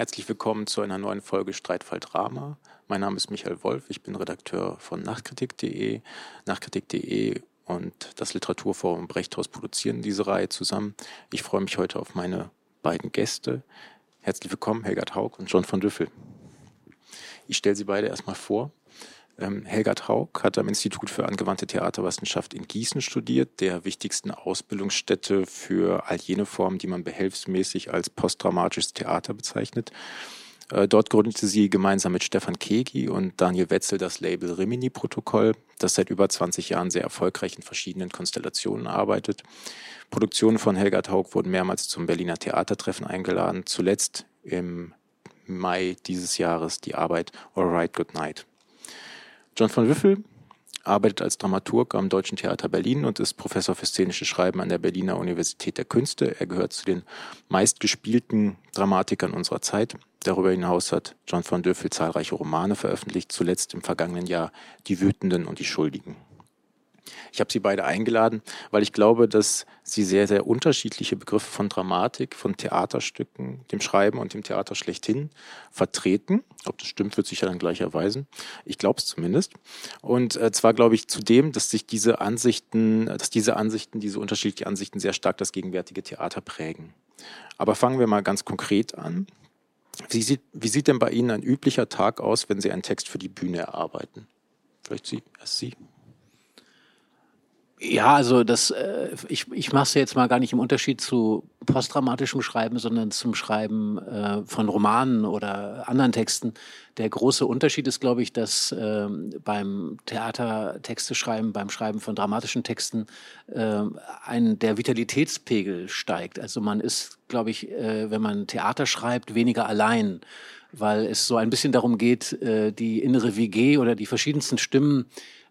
Herzlich willkommen zu einer neuen Folge Streitfall Drama. Mein Name ist Michael Wolf, ich bin Redakteur von Nachkritik.de. Nachkritik.de und das Literaturforum Brechthaus produzieren diese Reihe zusammen. Ich freue mich heute auf meine beiden Gäste. Herzlich willkommen, Helga Haug und John von Düffel. Ich stelle sie beide erstmal vor. Ähm, Helga Haug hat am Institut für angewandte Theaterwissenschaft in Gießen studiert, der wichtigsten Ausbildungsstätte für all jene Formen, die man behelfsmäßig als postdramatisches Theater bezeichnet. Äh, dort gründete sie gemeinsam mit Stefan Kegi und Daniel Wetzel das Label Rimini-Protokoll, das seit über 20 Jahren sehr erfolgreich in verschiedenen Konstellationen arbeitet. Produktionen von Helga Haug wurden mehrmals zum Berliner Theatertreffen eingeladen, zuletzt im Mai dieses Jahres die Arbeit Alright Good Night. John von Wiffel arbeitet als Dramaturg am Deutschen Theater Berlin und ist Professor für szenisches Schreiben an der Berliner Universität der Künste. Er gehört zu den meistgespielten Dramatikern unserer Zeit. Darüber hinaus hat John von Döffel zahlreiche Romane veröffentlicht, zuletzt im vergangenen Jahr Die Wütenden und die Schuldigen. Ich habe sie beide eingeladen, weil ich glaube, dass sie sehr, sehr unterschiedliche Begriffe von Dramatik, von Theaterstücken, dem Schreiben und dem Theater schlechthin vertreten. Ob das stimmt, wird sich ja dann gleich erweisen. Ich glaube es zumindest. Und äh, zwar glaube ich zudem, dass sich diese Ansichten, dass diese Ansichten, diese unterschiedlichen Ansichten sehr stark das gegenwärtige Theater prägen. Aber fangen wir mal ganz konkret an. Wie sieht, wie sieht denn bei Ihnen ein üblicher Tag aus, wenn Sie einen Text für die Bühne erarbeiten? Vielleicht Sie, erst Sie. Ja, also das, äh, ich, ich mache es jetzt mal gar nicht im Unterschied zu postdramatischem Schreiben, sondern zum Schreiben äh, von Romanen oder anderen Texten. Der große Unterschied ist, glaube ich, dass äh, beim Theatertexte schreiben, beim Schreiben von dramatischen Texten äh, ein, der Vitalitätspegel steigt. Also man ist, glaube ich, äh, wenn man Theater schreibt, weniger allein weil es so ein bisschen darum geht, äh, die innere WG oder die verschiedensten Stimmen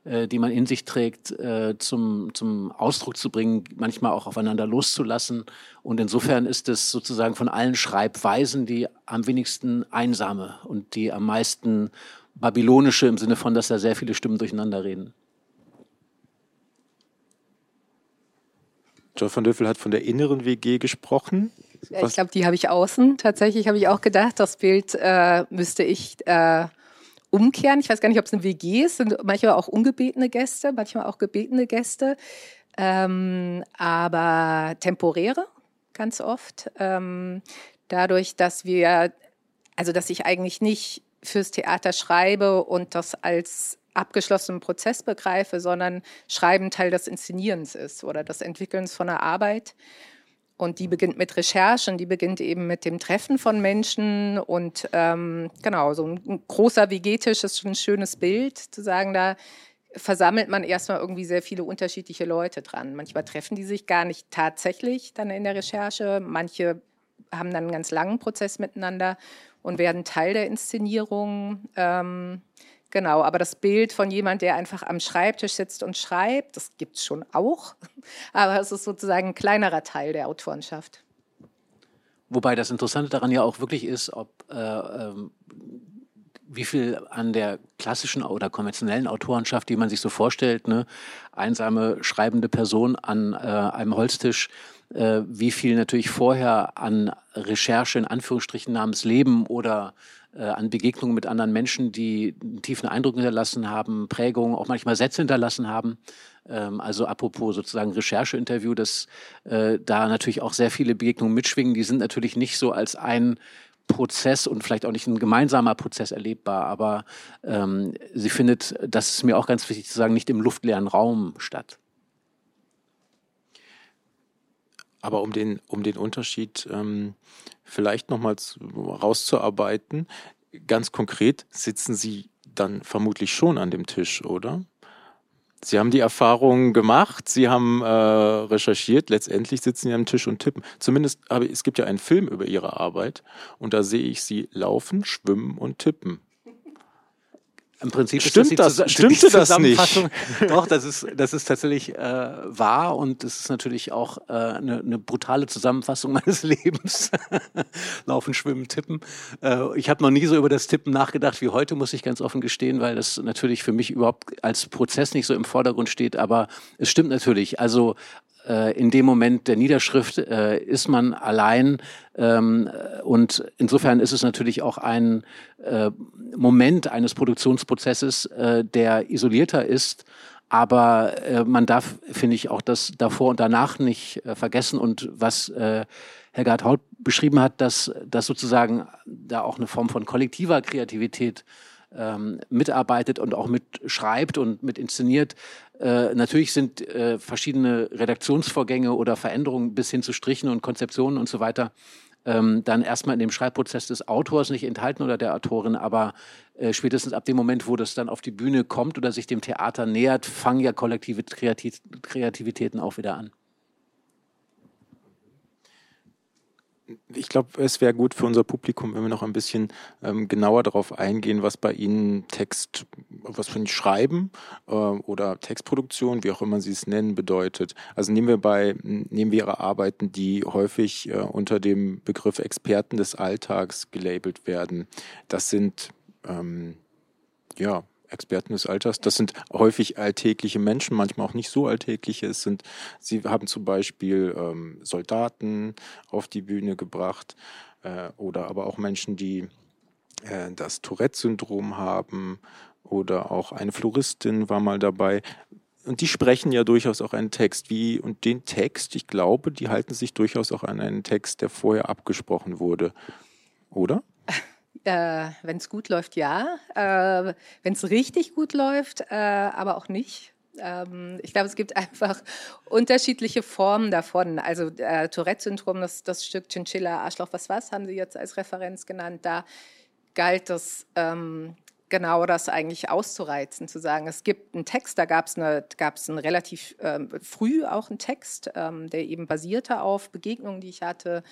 äh, die man in sich trägt, äh, zum, zum Ausdruck zu bringen, manchmal auch aufeinander loszulassen. Und insofern ist es sozusagen von allen Schreibweisen die am wenigsten einsame und die am meisten babylonische im Sinne von, dass da sehr viele Stimmen durcheinander reden. John von Döffel hat von der inneren WG gesprochen. Was? Ich glaube, die habe ich außen. Tatsächlich habe ich auch gedacht, das Bild äh, müsste ich äh, umkehren. Ich weiß gar nicht, ob es eine WG ist, sind manchmal auch ungebetene Gäste, manchmal auch gebetene Gäste, ähm, aber temporäre ganz oft. Ähm, dadurch, dass wir, also dass ich eigentlich nicht fürs Theater schreibe und das als abgeschlossenen Prozess begreife, sondern Schreiben Teil des Inszenierens ist oder des Entwickelns von einer Arbeit. Und die beginnt mit Recherchen, die beginnt eben mit dem Treffen von Menschen. Und ähm, genau, so ein, großer WG-Tisch ist schon ein schönes Bild, zu sagen, da versammelt man erstmal irgendwie sehr viele unterschiedliche Leute dran. Manchmal treffen die sich gar nicht tatsächlich dann in der Recherche. Manche haben dann einen ganz langen Prozess miteinander und werden Teil der Inszenierung. Ähm, Genau, aber das Bild von jemand, der einfach am Schreibtisch sitzt und schreibt, das gibt es schon auch, aber es ist sozusagen ein kleinerer Teil der Autorenschaft. Wobei das Interessante daran ja auch wirklich ist, ob äh, ähm, wie viel an der klassischen oder konventionellen Autorenschaft, die man sich so vorstellt, ne, einsame schreibende Person an äh, einem Holztisch, äh, wie viel natürlich vorher an Recherche in Anführungsstrichen namens Leben oder äh, an Begegnungen mit anderen Menschen, die einen tiefen Eindruck hinterlassen haben, Prägungen, auch manchmal Sätze hinterlassen haben. Ähm, also apropos sozusagen Rechercheinterview, dass äh, da natürlich auch sehr viele Begegnungen mitschwingen. Die sind natürlich nicht so als ein Prozess und vielleicht auch nicht ein gemeinsamer Prozess erlebbar, aber ähm, sie findet, das ist mir auch ganz wichtig zu sagen, nicht im luftleeren Raum statt. Aber um den, um den Unterschied ähm, vielleicht nochmal rauszuarbeiten, ganz konkret sitzen Sie dann vermutlich schon an dem Tisch, oder? Sie haben die Erfahrung gemacht, Sie haben äh, recherchiert, letztendlich sitzen Sie am Tisch und tippen. Zumindest, aber es gibt ja einen Film über Ihre Arbeit und da sehe ich Sie laufen, schwimmen und tippen. Im Prinzip Stimmt das, das stimmte das nicht? Doch, das ist, das ist tatsächlich äh, wahr und es ist natürlich auch äh, eine, eine brutale Zusammenfassung meines Lebens. Laufen, schwimmen, tippen. Äh, ich habe noch nie so über das Tippen nachgedacht wie heute, muss ich ganz offen gestehen, weil das natürlich für mich überhaupt als Prozess nicht so im Vordergrund steht. Aber es stimmt natürlich. Also äh, in dem Moment der Niederschrift äh, ist man allein ähm, und insofern ist es natürlich auch ein äh, Moment eines Produktionsprozesses, äh, der isolierter ist. Aber äh, man darf, finde ich, auch das davor und danach nicht äh, vergessen. Und was Herr Gerd Haut beschrieben hat, dass, dass sozusagen da auch eine Form von kollektiver Kreativität ähm, mitarbeitet und auch mitschreibt und mit inszeniert. Äh, natürlich sind äh, verschiedene Redaktionsvorgänge oder Veränderungen bis hin zu Strichen und Konzeptionen und so weiter ähm, dann erstmal in dem Schreibprozess des Autors nicht enthalten oder der Autorin, aber äh, spätestens ab dem Moment, wo das dann auf die Bühne kommt oder sich dem Theater nähert, fangen ja kollektive Kreativ Kreativitäten auch wieder an. Ich glaube, es wäre gut für unser Publikum, wenn wir noch ein bisschen ähm, genauer darauf eingehen, was bei Ihnen Text, was für ein Schreiben äh, oder Textproduktion, wie auch immer Sie es nennen, bedeutet. Also nehmen wir bei, nehmen wir Ihre Arbeiten, die häufig äh, unter dem Begriff Experten des Alltags gelabelt werden. Das sind ähm, ja Experten des Alters. Das sind häufig alltägliche Menschen, manchmal auch nicht so alltägliche. Es sind, sie haben zum Beispiel ähm, Soldaten auf die Bühne gebracht äh, oder aber auch Menschen, die äh, das Tourette-Syndrom haben oder auch eine Floristin war mal dabei. Und die sprechen ja durchaus auch einen Text. Wie, und den Text, ich glaube, die halten sich durchaus auch an einen Text, der vorher abgesprochen wurde. Oder? Äh, Wenn es gut läuft, ja. Äh, Wenn es richtig gut läuft, äh, aber auch nicht. Ähm, ich glaube, es gibt einfach unterschiedliche Formen davon. Also äh, Tourette-Syndrom, das, das Stück Chinchilla, Arschloch, was was, haben Sie jetzt als Referenz genannt. Da galt das ähm, genau das eigentlich auszureizen, zu sagen, es gibt einen Text, da gab es eine, einen relativ ähm, früh auch einen Text, ähm, der eben basierte auf Begegnungen, die ich hatte,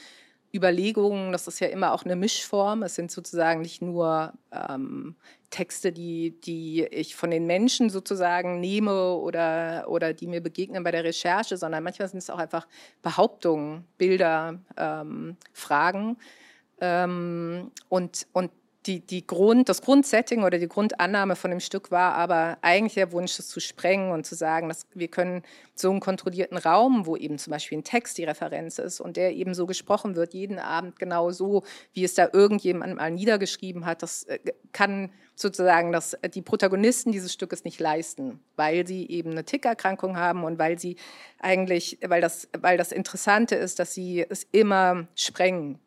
Überlegungen, das ist ja immer auch eine Mischform. Es sind sozusagen nicht nur ähm, Texte, die, die ich von den Menschen sozusagen nehme oder, oder die mir begegnen bei der Recherche, sondern manchmal sind es auch einfach Behauptungen, Bilder, ähm, Fragen. Ähm, und, und die, die Grund, das Grundsetting oder die Grundannahme von dem Stück war aber eigentlich der Wunsch, es zu sprengen und zu sagen, dass wir können so einen kontrollierten Raum, wo eben zum Beispiel ein Text die Referenz ist und der eben so gesprochen wird, jeden Abend genau so, wie es da irgendjemand mal niedergeschrieben hat, das äh, kann sozusagen dass die Protagonisten dieses Stückes nicht leisten, weil sie eben eine Tickerkrankung haben und weil sie eigentlich, weil das, weil das Interessante ist, dass sie es immer sprengen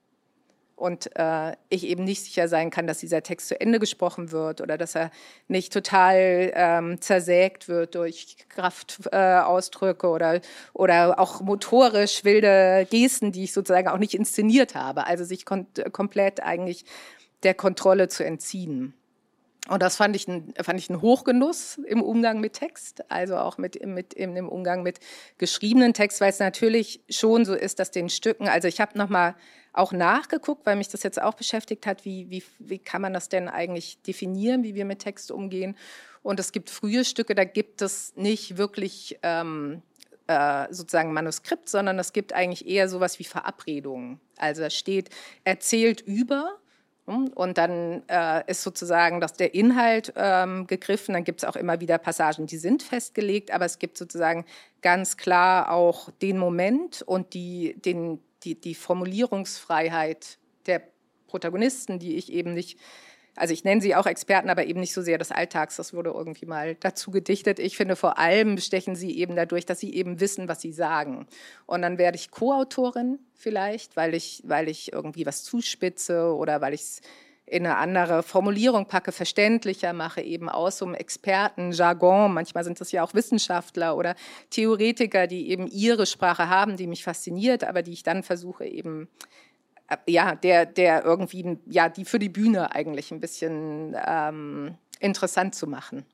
und äh, ich eben nicht sicher sein kann, dass dieser Text zu Ende gesprochen wird oder dass er nicht total ähm, zersägt wird durch Kraftausdrücke äh, oder, oder auch motorisch wilde Gesten, die ich sozusagen auch nicht inszeniert habe. Also sich kom komplett eigentlich der Kontrolle zu entziehen. Und das fand ich, ein, fand ich einen Hochgenuss im Umgang mit Text, also auch mit, mit, im Umgang mit geschriebenen Text, weil es natürlich schon so ist, dass den Stücken, also ich habe nochmal auch nachgeguckt, weil mich das jetzt auch beschäftigt hat, wie, wie, wie kann man das denn eigentlich definieren, wie wir mit Text umgehen. Und es gibt frühe Stücke, da gibt es nicht wirklich ähm, äh, sozusagen Manuskript, sondern es gibt eigentlich eher sowas wie Verabredungen. Also es steht erzählt über und dann äh, ist sozusagen dass der Inhalt ähm, gegriffen. Dann gibt es auch immer wieder Passagen, die sind festgelegt, aber es gibt sozusagen ganz klar auch den Moment und die, den, die, die Formulierungsfreiheit der Protagonisten, die ich eben nicht also ich nenne sie auch Experten, aber eben nicht so sehr des Alltags. Das wurde irgendwie mal dazu gedichtet. Ich finde, vor allem bestechen sie eben dadurch, dass sie eben wissen, was sie sagen. Und dann werde ich Co-Autorin vielleicht, weil ich, weil ich irgendwie was zuspitze oder weil ich es in eine andere Formulierung packe, verständlicher mache, eben aus so einem Expertenjargon. Manchmal sind das ja auch Wissenschaftler oder Theoretiker, die eben ihre Sprache haben, die mich fasziniert, aber die ich dann versuche eben äh, ja, der, der irgendwie, ja, die für die Bühne eigentlich ein bisschen ähm, interessant zu machen.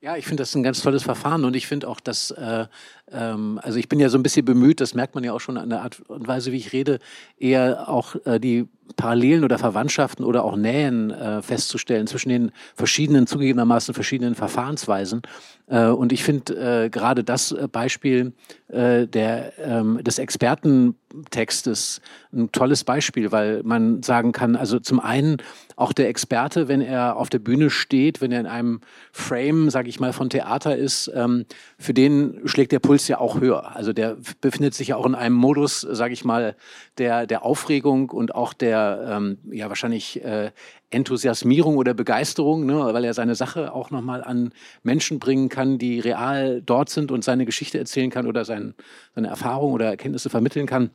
Ja, ich finde das ein ganz tolles Verfahren und ich finde auch, dass äh, ähm, also ich bin ja so ein bisschen bemüht, das merkt man ja auch schon an der Art und Weise, wie ich rede, eher auch äh, die Parallelen oder Verwandtschaften oder auch Nähen äh, festzustellen zwischen den verschiedenen, zugegebenermaßen verschiedenen Verfahrensweisen. Äh, und ich finde äh, gerade das äh, Beispiel äh, der, ähm, des Expertentextes ein tolles Beispiel, weil man sagen kann, also zum einen auch der Experte, wenn er auf der Bühne steht, wenn er in einem Frame, sage ich mal, von Theater ist, ähm, für den schlägt der Puls ja auch höher. Also der befindet sich ja auch in einem Modus, sage ich mal, der, der Aufregung und auch der ähm, ja wahrscheinlich äh, Enthusiasmierung oder Begeisterung, ne, weil er seine Sache auch nochmal an Menschen bringen kann, die real dort sind und seine Geschichte erzählen kann oder sein, seine Erfahrung oder Erkenntnisse vermitteln kann.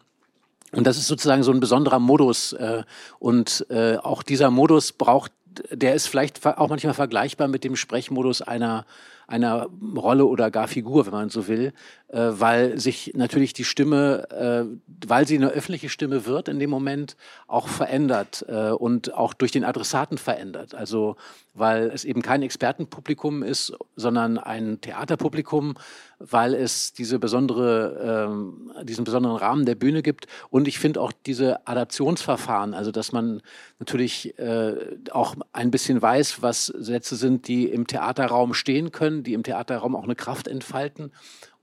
Und das ist sozusagen so ein besonderer Modus. Äh, und äh, auch dieser Modus braucht, der ist vielleicht auch manchmal vergleichbar mit dem Sprechmodus einer einer Rolle oder gar Figur, wenn man so will, äh, weil sich natürlich die Stimme, äh, weil sie eine öffentliche Stimme wird in dem Moment, auch verändert äh, und auch durch den Adressaten verändert. Also weil es eben kein Expertenpublikum ist, sondern ein Theaterpublikum, weil es diese besondere, ähm, diesen besonderen Rahmen der Bühne gibt. Und ich finde auch diese Adaptionsverfahren, also dass man natürlich äh, auch ein bisschen weiß, was Sätze sind, die im Theaterraum stehen können, die im Theaterraum auch eine Kraft entfalten.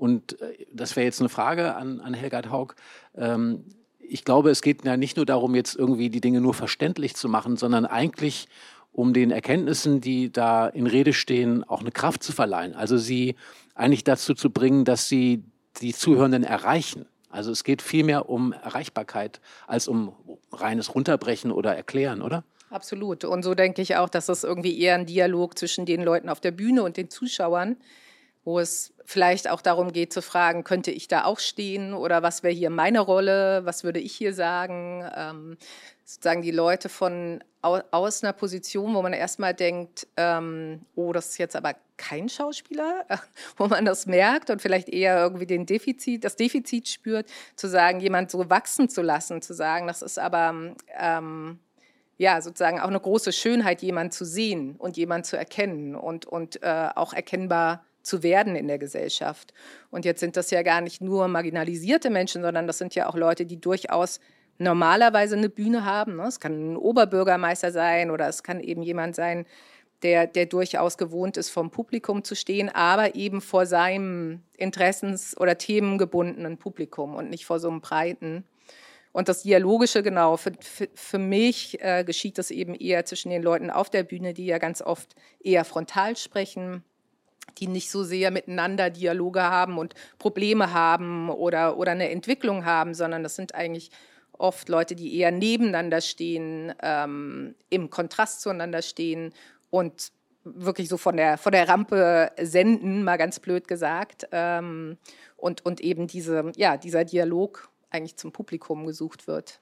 Und äh, das wäre jetzt eine Frage an, an Helgard Haug. Ähm, ich glaube, es geht ja nicht nur darum, jetzt irgendwie die Dinge nur verständlich zu machen, sondern eigentlich um den Erkenntnissen, die da in Rede stehen, auch eine Kraft zu verleihen. Also sie eigentlich dazu zu bringen, dass sie die Zuhörenden erreichen. Also es geht vielmehr um Erreichbarkeit als um reines Runterbrechen oder Erklären, oder? Absolut. Und so denke ich auch, dass es irgendwie eher ein Dialog zwischen den Leuten auf der Bühne und den Zuschauern, wo es vielleicht auch darum geht zu fragen, könnte ich da auch stehen oder was wäre hier meine Rolle, was würde ich hier sagen, ähm, sozusagen die Leute von aus einer Position, wo man erstmal denkt, ähm, oh, das ist jetzt aber kein Schauspieler, wo man das merkt und vielleicht eher irgendwie den Defizit, das Defizit spürt, zu sagen, jemand so wachsen zu lassen, zu sagen, das ist aber ähm, ja sozusagen auch eine große Schönheit, jemand zu sehen und jemand zu erkennen und, und äh, auch erkennbar zu werden in der Gesellschaft. Und jetzt sind das ja gar nicht nur marginalisierte Menschen, sondern das sind ja auch Leute, die durchaus normalerweise eine Bühne haben. Ne? Es kann ein Oberbürgermeister sein oder es kann eben jemand sein, der, der durchaus gewohnt ist, vom Publikum zu stehen, aber eben vor seinem interessens- oder themengebundenen Publikum und nicht vor so einem breiten. Und das Dialogische, genau, für, für, für mich äh, geschieht das eben eher zwischen den Leuten auf der Bühne, die ja ganz oft eher frontal sprechen, die nicht so sehr miteinander Dialoge haben und Probleme haben oder, oder eine Entwicklung haben, sondern das sind eigentlich oft Leute, die eher nebeneinander stehen, ähm, im Kontrast zueinander stehen und wirklich so von der, von der Rampe senden, mal ganz blöd gesagt. Ähm, und, und eben diese, ja, dieser Dialog eigentlich zum Publikum gesucht wird.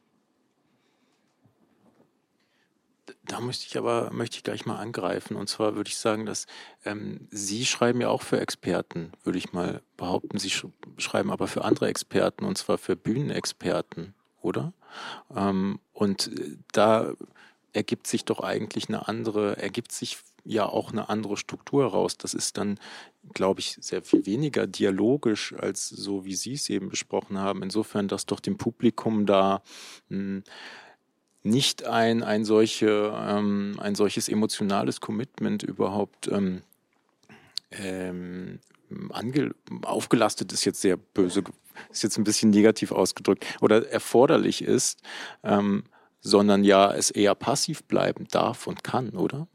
Da möchte ich aber möchte ich gleich mal angreifen. Und zwar würde ich sagen, dass ähm, Sie schreiben ja auch für Experten, würde ich mal behaupten. Sie sch schreiben aber für andere Experten und zwar für Bühnenexperten oder? Ähm, und äh, da ergibt sich doch eigentlich eine andere, ergibt sich ja auch eine andere Struktur heraus. Das ist dann, glaube ich, sehr viel weniger dialogisch als so, wie Sie es eben besprochen haben. Insofern, dass doch dem Publikum da mh, hm, nicht ein, ein, solche, ähm, ein solches emotionales Commitment überhaupt ähm, ähm, ange aufgelastet ist jetzt sehr böse, ist jetzt ein bisschen negativ ausgedrückt, oder erforderlich ist, ähm, sondern ja es eher passiv bleiben darf und kann, oder?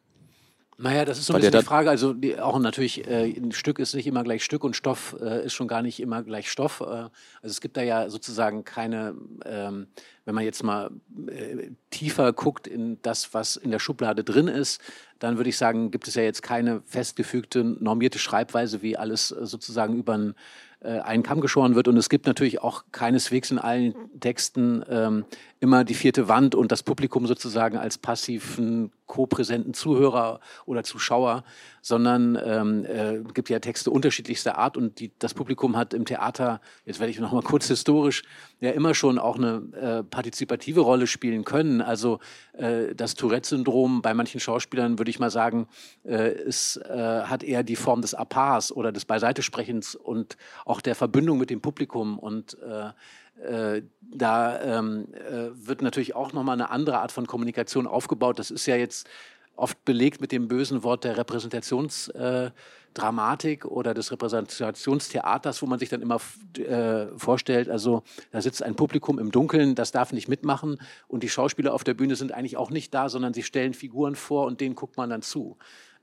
Naja, das ist so ein bisschen die Frage. Also die, auch natürlich, äh, ein Stück ist nicht immer gleich Stück und Stoff äh, ist schon gar nicht immer gleich Stoff. Äh, also es gibt da ja sozusagen keine, ähm, wenn man jetzt mal äh, tiefer guckt in das, was in der Schublade drin ist, dann würde ich sagen, gibt es ja jetzt keine festgefügte, normierte Schreibweise, wie alles äh, sozusagen über ein äh, einen Kamm geschoren wird. Und es gibt natürlich auch keineswegs in allen Texten ähm, immer die vierte Wand und das Publikum sozusagen als passiven co-präsenten Zuhörer oder Zuschauer, sondern ähm, äh, gibt ja Texte unterschiedlichster Art und die, das Publikum hat im Theater, jetzt werde ich noch mal kurz historisch, ja immer schon auch eine äh, partizipative Rolle spielen können. Also äh, das Tourette-Syndrom bei manchen Schauspielern, würde ich mal sagen, äh, ist, äh, hat eher die Form des Apars oder des Beiseitesprechens und auch der Verbindung mit dem Publikum und äh, äh, da ähm, äh, wird natürlich auch nochmal eine andere Art von Kommunikation aufgebaut. Das ist ja jetzt oft belegt mit dem bösen Wort der Repräsentationsdramatik äh, oder des Repräsentationstheaters, wo man sich dann immer äh, vorstellt, also da sitzt ein Publikum im Dunkeln, das darf nicht mitmachen und die Schauspieler auf der Bühne sind eigentlich auch nicht da, sondern sie stellen Figuren vor und denen guckt man dann zu.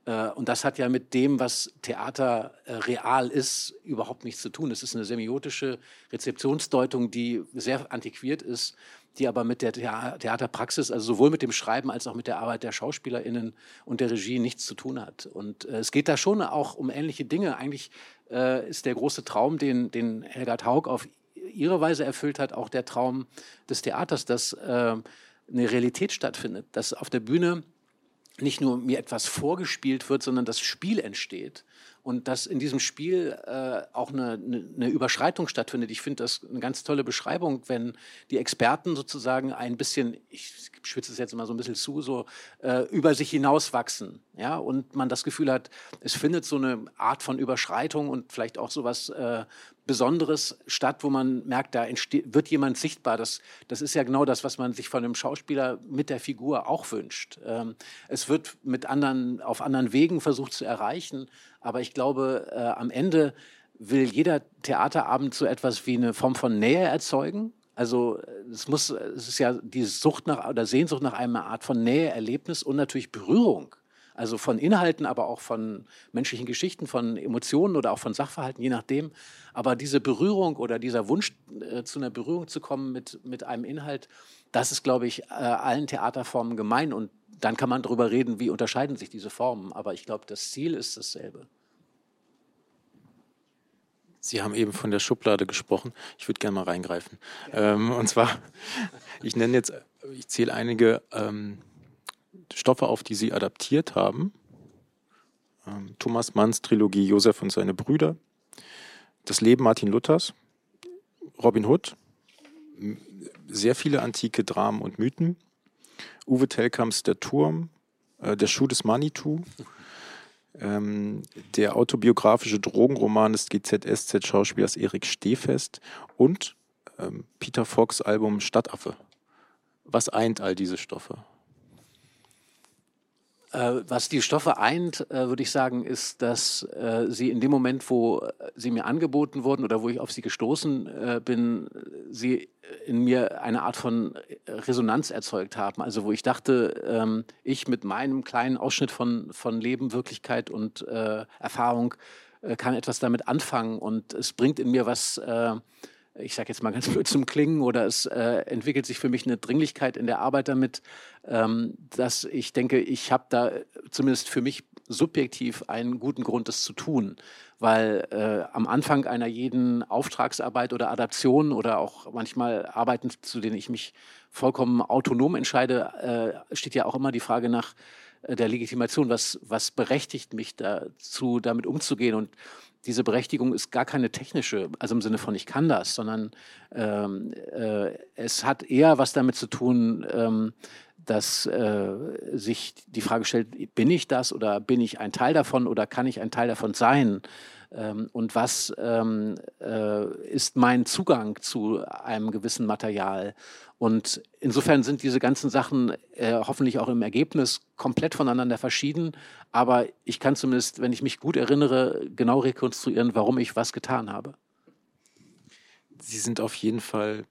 Äh, und das hat ja mit dem, was Theater äh, real ist, überhaupt nichts zu tun. Es ist eine semiotische Rezeptionsdeutung, die sehr antiquiert ist, die aber mit der Theaterpraxis, also sowohl mit dem Schreiben als auch mit der Arbeit der SchauspielerInnen und der Regie nichts zu tun hat. Und äh, es geht da schon auch um ähnliche Dinge. Eigentlich ist der große Traum, den, den Helga Haug auf ihre Weise erfüllt hat, auch der Traum des Theaters, dass eine Realität stattfindet, dass auf der Bühne nicht nur mir etwas vorgespielt wird, sondern das Spiel entsteht und dass in diesem Spiel äh, auch eine, eine, eine, Überschreitung stattfindet. Ich finde das eine ganz tolle Beschreibung, wenn die Experten sozusagen ein bisschen, ich schwitze es jetzt mal so ein bisschen zu, so äh, über sich hinauswachsen, ja, und man das Gefühl hat, es findet so eine Art von Überschreitung und vielleicht auch so was äh, Besonderes statt, wo man merkt, da wird jemand sichtbar. Das, das ist ja genau das, was man sich von einem Schauspieler mit der Figur auch wünscht. Ähm, es wird mit anderen, auf anderen Wegen versucht zu erreichen, aber ich glaube, äh, am Ende will jeder Theaterabend so etwas wie eine Form von Nähe erzeugen. Also es muss, es ist ja die Sucht nach oder Sehnsucht nach einer Art von Nähe, Erlebnis und natürlich Berührung. Also von Inhalten, aber auch von menschlichen Geschichten, von Emotionen oder auch von Sachverhalten, je nachdem. Aber diese Berührung oder dieser Wunsch, äh, zu einer Berührung zu kommen mit, mit einem Inhalt, das ist, glaube ich, äh, allen Theaterformen gemein. Und dann kann man darüber reden, wie unterscheiden sich diese Formen. Aber ich glaube, das Ziel ist dasselbe. Sie haben eben von der Schublade gesprochen. Ich würde gerne mal reingreifen. Ja. Ähm, und zwar, ich nenne jetzt, ich zähle einige ähm, Stoffe auf, die Sie adaptiert haben. Ähm, Thomas Manns Trilogie Josef und seine Brüder, Das Leben Martin Luthers, Robin Hood, sehr viele antike Dramen und Mythen, Uwe Telkamps Der Turm, äh, Der Schuh des Manitou, ähm, der autobiografische Drogenroman des GZSZ-Schauspielers Erik Stehfest. Und ähm, Peter Fox Album Stadtaffe. Was eint all diese Stoffe? Äh, was die Stoffe eint, äh, würde ich sagen, ist, dass äh, sie in dem Moment, wo sie mir angeboten wurden oder wo ich auf sie gestoßen bin, sie in mir eine Art von Resonanz erzeugt haben. Also wo ich dachte, ähm, ich mit meinem kleinen Ausschnitt von, von Leben, Wirklichkeit und Erfahrung kann etwas damit anfangen und es bringt in mir was ich sage jetzt mal ganz blöd zum Klingen, oder es äh, entwickelt sich für mich eine Dringlichkeit in der Arbeit damit, ähm, dass ich denke, ich habe da zumindest für mich subjektiv einen guten Grund, das zu tun. Weil äh, am Anfang einer jeden Auftragsarbeit oder Adaption oder auch manchmal Arbeiten, zu denen ich mich vollkommen autonom entscheide, äh, steht ja auch immer die Frage nach äh, der Legitimation, was, was berechtigt mich dazu, damit umzugehen. Und diese Berechtigung ist gar keine technische, also im Sinne von ich kann das, sondern ähm, äh, es hat eher was damit zu tun, ähm, dass äh, sich die Frage stellt, bin ich das oder bin ich ein Teil davon oder kann ich ein Teil davon sein? Ähm, und was ähm, äh, ist mein Zugang zu einem gewissen Material? Und insofern sind diese ganzen Sachen äh, hoffentlich auch im Ergebnis komplett voneinander verschieden. Aber ich kann zumindest, wenn ich mich gut erinnere, genau rekonstruieren, warum ich was getan habe. Sie sind auf jeden Fall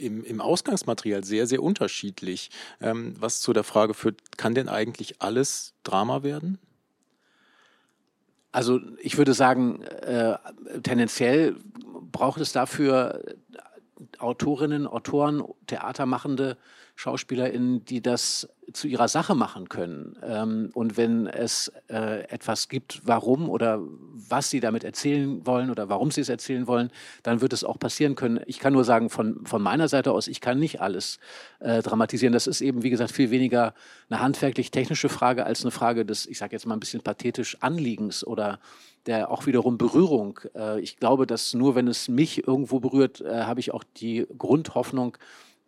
im, im Ausgangsmaterial sehr, sehr unterschiedlich. Ähm, was zu der Frage führt, kann denn eigentlich alles Drama werden? Also ich würde sagen, äh, tendenziell braucht es dafür Autorinnen, Autoren, Theatermachende, SchauspielerInnen, die das zu ihrer Sache machen können. Ähm, und wenn es äh, etwas gibt, warum oder was sie damit erzählen wollen oder warum sie es erzählen wollen, dann wird es auch passieren können. Ich kann nur sagen, von, von meiner Seite aus, ich kann nicht alles äh, dramatisieren. Das ist eben, wie gesagt, viel weniger eine handwerklich-technische Frage als eine Frage des, ich sage jetzt mal ein bisschen pathetisch, Anliegens oder der auch wiederum Berührung. Äh, ich glaube, dass nur wenn es mich irgendwo berührt, äh, habe ich auch die Grundhoffnung,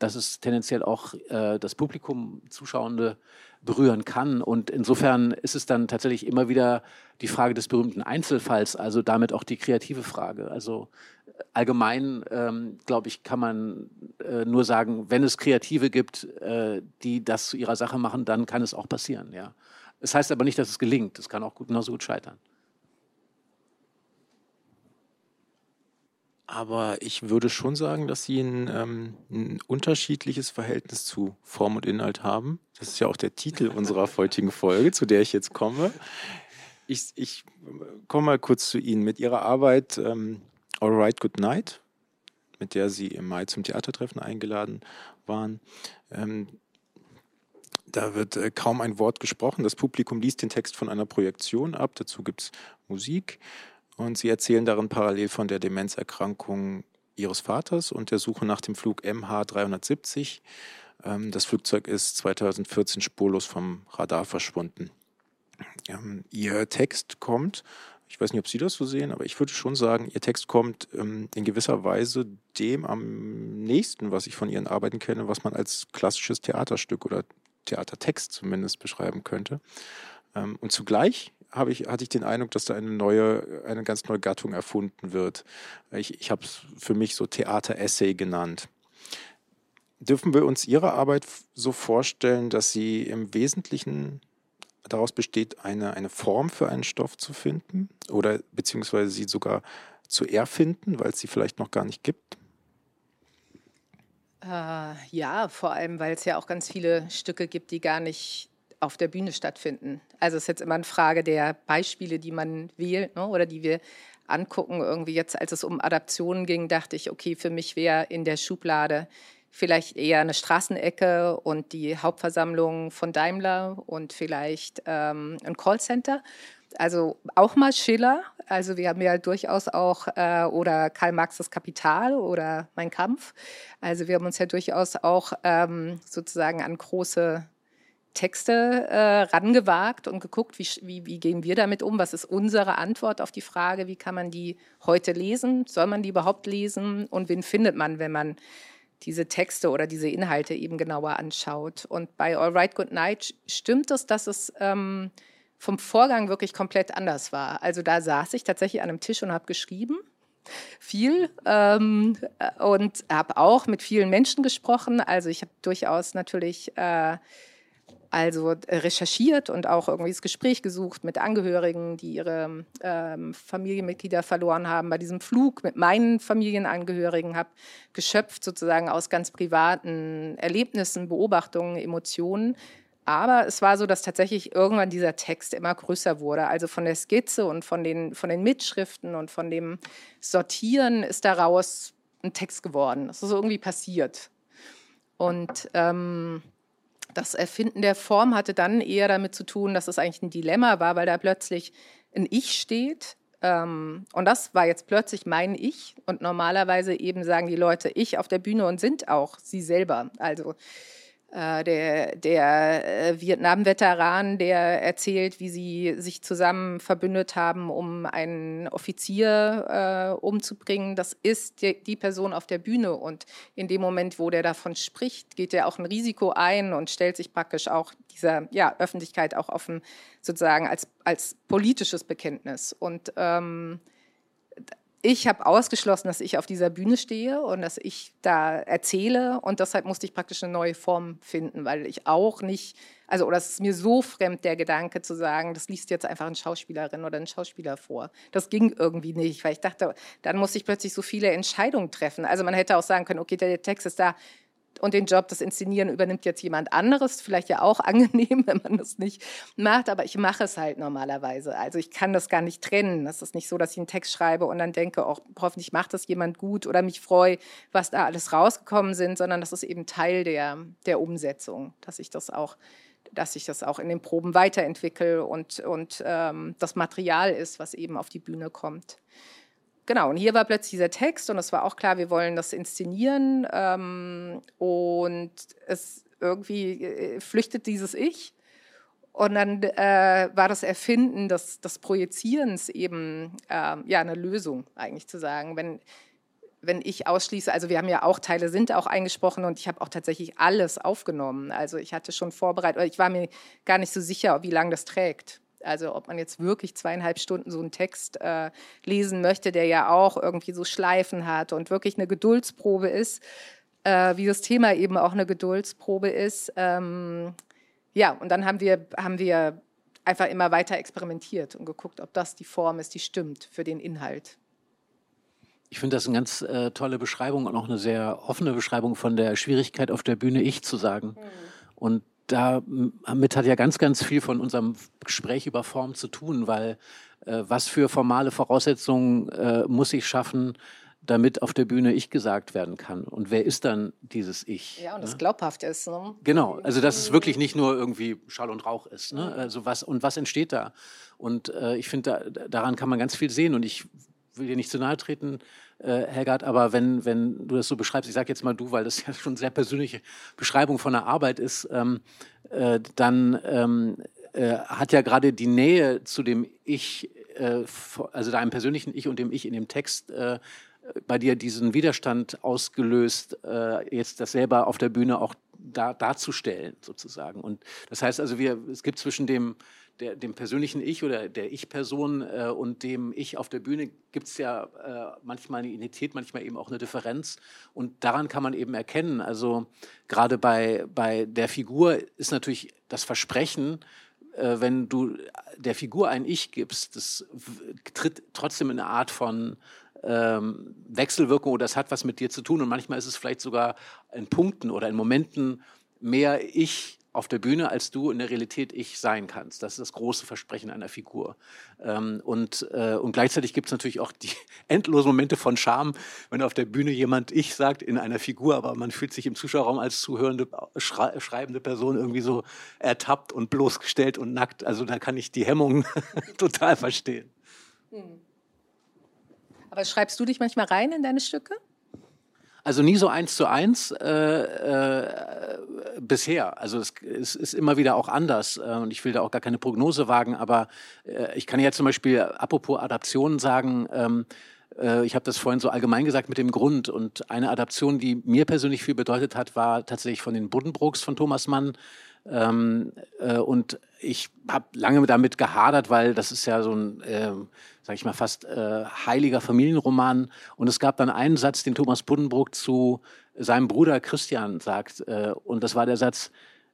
dass es tendenziell auch äh, das Publikum, Zuschauende berühren kann. Und insofern ist es dann tatsächlich immer wieder die Frage des berühmten Einzelfalls, also damit auch die kreative Frage. Also äh, allgemein, ähm, glaube ich, kann man äh, nur sagen, wenn es Kreative gibt, äh, die das zu ihrer Sache machen, dann kann es auch passieren. Ja. Es heißt aber nicht, dass es gelingt. Es kann auch genauso gut scheitern. Aber ich würde schon sagen, dass sie ein, ähm, ein, unterschiedliches Verhältnis zu Form und Inhalt haben. Das ist ja auch der Titel unserer heutigen Folge, zu der ich jetzt komme. Ich, ich komme mal kurz zu Ihnen mit Ihrer Arbeit ähm, All Right, Good Night, mit der Sie im Mai zum Theatertreffen eingeladen waren. Ähm, da wird äh, kaum ein Wort gesprochen. Das Publikum liest den Text von einer Projektion ab. Dazu gibt es Musik. Und sie erzählen darin parallel von der Demenzerkrankung ihres Vaters und der Suche nach dem Flug MH370. Ähm, das Flugzeug ist 2014 spurlos vom Radar verschwunden. Ähm, ihr Text kommt, ich weiß nicht, ob Sie das so sehen, aber ich würde schon sagen, Ihr Text kommt ähm, in gewisser Weise dem am nächsten, was ich von Ihren Arbeiten kenne, was man als klassisches Theaterstück oder Theatertext zumindest beschreiben könnte. und zugleich habe ich, hatte ich den Eindruck, dass da eine neue, eine ganz neue Gattung erfunden wird. Ich, ich habe es für mich so Theater-Essay genannt. Dürfen wir uns Ihre Arbeit so vorstellen, dass sie im Wesentlichen daraus besteht, eine, eine Form für einen Stoff zu finden oder beziehungsweise sie sogar zu erfinden, weil es sie vielleicht noch gar nicht gibt? Äh, ja, vor allem, weil es ja auch ganz viele Stücke gibt, die gar nicht auf der Bühne stattfinden. Also es ist jetzt immer eine Frage der Beispiele, die man wählt ne, oder die wir angucken. Irgendwie jetzt, als es um Adaptionen ging, dachte ich, okay, für mich wäre in der Schublade vielleicht eher eine Straßenecke und die Hauptversammlung von Daimler und vielleicht ähm, ein Callcenter. Also auch mal Schiller. Also wir haben ja durchaus auch, äh, oder Karl Marx das Kapital oder Mein Kampf. Also wir haben uns ja durchaus auch ähm, sozusagen an große Texte äh, rangewagt und geguckt, wie, wie, wie gehen wir damit um? Was ist unsere Antwort auf die Frage, wie kann man die heute lesen? Soll man die überhaupt lesen? Und wen findet man, wenn man diese Texte oder diese Inhalte eben genauer anschaut? Und bei All Right Good Night stimmt es, dass es ähm, vom Vorgang wirklich komplett anders war. Also da saß ich tatsächlich an einem Tisch und habe geschrieben viel ähm, und habe auch mit vielen Menschen gesprochen. Also ich habe durchaus natürlich äh, also äh, recherchiert und auch irgendwie das Gespräch gesucht mit Angehörigen, die ihre ähm, Familienmitglieder verloren haben. Bei diesem Flug mit meinen Familienangehörigen habe geschöpft sozusagen aus ganz privaten Erlebnissen, Beobachtungen, Emotionen. Aber es war so, dass tatsächlich irgendwann dieser Text immer größer wurde. Also von der Skizze und von den, von den Mitschriften und von dem Sortieren ist daraus ein Text geworden. Das ist irgendwie passiert. Und ähm, das Erfinden der Form hatte dann eher damit zu tun, dass es eigentlich ein Dilemma war, weil da plötzlich ein Ich steht. Ähm, und das war jetzt plötzlich mein Ich. Und normalerweise eben sagen die Leute Ich auf der Bühne und sind auch sie selber. Also der, der äh, Vietnam-Veteran, der erzählt, wie sie sich zusammen verbündet haben, um einen Offizier äh, umzubringen. Das ist die, die, Person auf der Bühne. Und in dem Moment, wo der davon spricht, geht er auch ein Risiko ein und stellt sich praktisch auch dieser ja, Öffentlichkeit auch offen, sozusagen als, als politisches Bekenntnis. Und ähm, ich habe ausgeschlossen, dass ich auf dieser Bühne stehe und dass ich da erzähle und deshalb musste ich praktisch eine neue Form finden, weil ich auch nicht, also oder es ist mir so fremd der Gedanke zu sagen, das liest jetzt einfach eine Schauspielerin oder ein Schauspieler vor. Das ging irgendwie nicht, weil ich dachte, dann muss ich plötzlich so viele Entscheidungen treffen. Also man hätte auch sagen können, okay, der Text ist da und den Job, das Inszenieren übernimmt jetzt jemand anderes. Vielleicht ja auch angenehm, wenn man das nicht macht, aber ich mache es halt normalerweise. Also ich kann das gar nicht trennen. Das ist nicht so, dass ich einen Text schreibe und dann denke, oh, hoffentlich macht das jemand gut oder mich freue, was da alles rausgekommen sind, sondern das ist eben Teil der, der Umsetzung, dass ich das auch dass ich das auch in den Proben weiterentwickle und, und ähm, das Material ist, was eben auf die Bühne kommt. Genau, und hier war plötzlich dieser Text und es war auch klar, wir wollen das inszenieren ähm, und es irgendwie äh, flüchtet dieses Ich. Und dann äh, war das Erfinden des, des Projizierens eben äh, ja eine Lösung, eigentlich zu sagen. Wenn, wenn ich ausschließe, also wir haben ja auch Teile sind auch eingesprochen und ich habe auch tatsächlich alles aufgenommen. Also ich hatte schon vorbereitet, ich war mir gar nicht so sicher, wie lange das trägt. Also ob man jetzt wirklich zweieinhalb Stunden so einen Text äh, lesen möchte, der ja auch irgendwie so Schleifen hat und wirklich eine Geduldsprobe ist, äh, wie das Thema eben auch eine Geduldsprobe ist. Ähm, ja, und dann haben wir, haben wir einfach immer weiter experimentiert und geguckt, ob das die Form ist, die stimmt für den Inhalt. Ich finde das eine ganz äh, tolle Beschreibung und auch eine sehr offene Beschreibung von der Schwierigkeit auf der Bühne ich zu sagen. Mhm. Und damit hat ja ganz, ganz viel von unserem Gespräch über Form zu tun, weil äh, was für formale Voraussetzungen äh, muss ich schaffen, damit auf der Bühne ich gesagt werden kann. Und wer ist dann dieses Ich? Ja, und das ne? glaubhaft ist. Ne? Genau, also dass es wirklich nicht nur irgendwie Schall und Rauch ist. Ne? Also was, und was entsteht da? Und äh, ich finde, da, daran kann man ganz viel sehen. Und ich will dir nicht zu nahe treten, äh, Helgard, aber wenn, wenn du das so beschreibst, ich sage jetzt mal du, weil das ja schon sehr persönliche Beschreibung von der Arbeit ist, ähm, äh, dann ähm, äh, hat ja gerade die Nähe zu dem Ich, äh, also deinem persönlichen Ich und dem Ich in dem Text, äh, bei dir diesen Widerstand ausgelöst, äh, jetzt das selber auf der Bühne auch da, darzustellen, sozusagen. Und das heißt also, wir, es gibt zwischen dem der, dem persönlichen Ich oder der Ich-Person äh, und dem Ich auf der Bühne gibt es ja äh, manchmal eine Identität, manchmal eben auch eine Differenz. Und daran kann man eben erkennen, also gerade bei, bei der Figur ist natürlich das Versprechen, äh, wenn du der Figur ein Ich gibst, das tritt trotzdem in eine Art von ähm, Wechselwirkung oder das hat was mit dir zu tun. Und manchmal ist es vielleicht sogar in Punkten oder in Momenten mehr Ich auf der Bühne, als du in der Realität ich sein kannst. Das ist das große Versprechen einer Figur. Ähm, und, äh, und gleichzeitig gibt es natürlich auch die endlosen Momente von Scham, wenn auf der Bühne jemand ich sagt in einer Figur, aber man fühlt sich im Zuschauerraum als zuhörende, schrei schreibende Person irgendwie so ertappt und bloßgestellt und nackt. Also da kann ich die Hemmungen total verstehen. Hm. Aber schreibst du dich manchmal rein in deine Stücke? Also nie so eins zu eins äh, äh, bisher. Also es, es, ist immer wieder auch anders äh, und ich will da auch gar keine Prognose wagen, aber äh, ich kann ja zum Beispiel apropos Adaptionen sagen, ähm, äh, ich habe das vorhin so allgemein gesagt mit dem Grund und eine Adaption, die mir persönlich viel bedeutet hat, war tatsächlich von den Buddenbrooks von Thomas Mann. Ähm, äh, und ich habe lange damit gehadert, weil das ist ja so ein, äh, sag ich mal, fast äh, heiliger Familienroman. Und es gab dann einen Satz, den Thomas Buddenbrook zu seinem Bruder Christian sagt. Äh, und das war der Satz,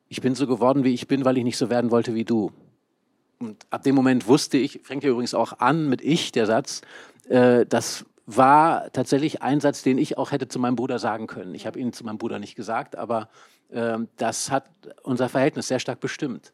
ich bin so geworden, wie ich bin, weil ich nicht so werden wollte wie du. Und ab dem Moment wusste ich, fängt ja übrigens auch an mit ich, der Satz, äh, das war tatsächlich ein Satz, den ich auch hätte zu meinem Bruder sagen können. Ich habe ihn zu meinem Bruder nicht gesagt, aber äh, das hat unser Verhältnis sehr stark bestimmt.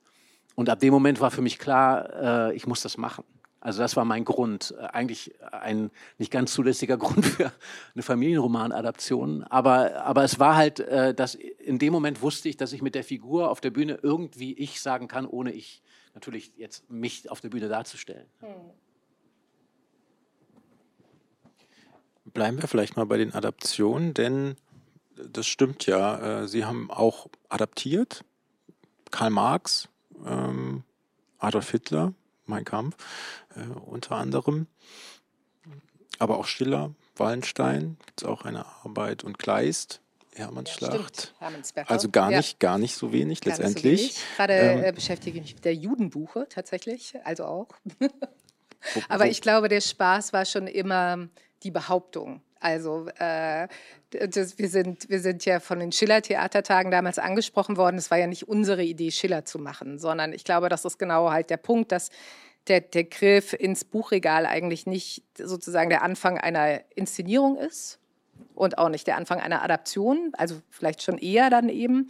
Und ab dem Moment war für mich klar, äh, ich muss das machen. Also das war mein Grund. Äh, eigentlich ein nicht ganz zulässiger Grund für eine Familienroman-Adaption. Aber, aber es war halt, äh, dass in dem Moment wusste ich, dass ich mit der Figur auf der Bühne irgendwie ich sagen kann, ohne ich natürlich jetzt mich auf der Bühne darzustellen. Hm. Bleiben wir vielleicht mal bei den Adaptionen, denn das stimmt ja. Äh, Sie haben auch adaptiert. Karl Marx, ähm, Adolf Hitler, Mein Kampf äh, unter anderem. Aber auch Stiller, Wallenstein, gibt es auch eine Arbeit und Kleist. Hermannsschlacht. Ja, also gar nicht, ja. gar nicht so wenig gar letztendlich. So wenig. Gerade ähm, äh, beschäftige ich mich mit der Judenbuche tatsächlich, also auch. Aber ich glaube, der Spaß war schon immer die Behauptung. Also äh, das, wir, sind, wir sind ja von den Schiller-Theatertagen damals angesprochen worden. Es war ja nicht unsere Idee, Schiller zu machen, sondern ich glaube, das ist genau halt der Punkt, dass der, der Griff ins Buchregal eigentlich nicht sozusagen der Anfang einer Inszenierung ist, und auch nicht der Anfang einer Adaption, also vielleicht schon eher dann eben.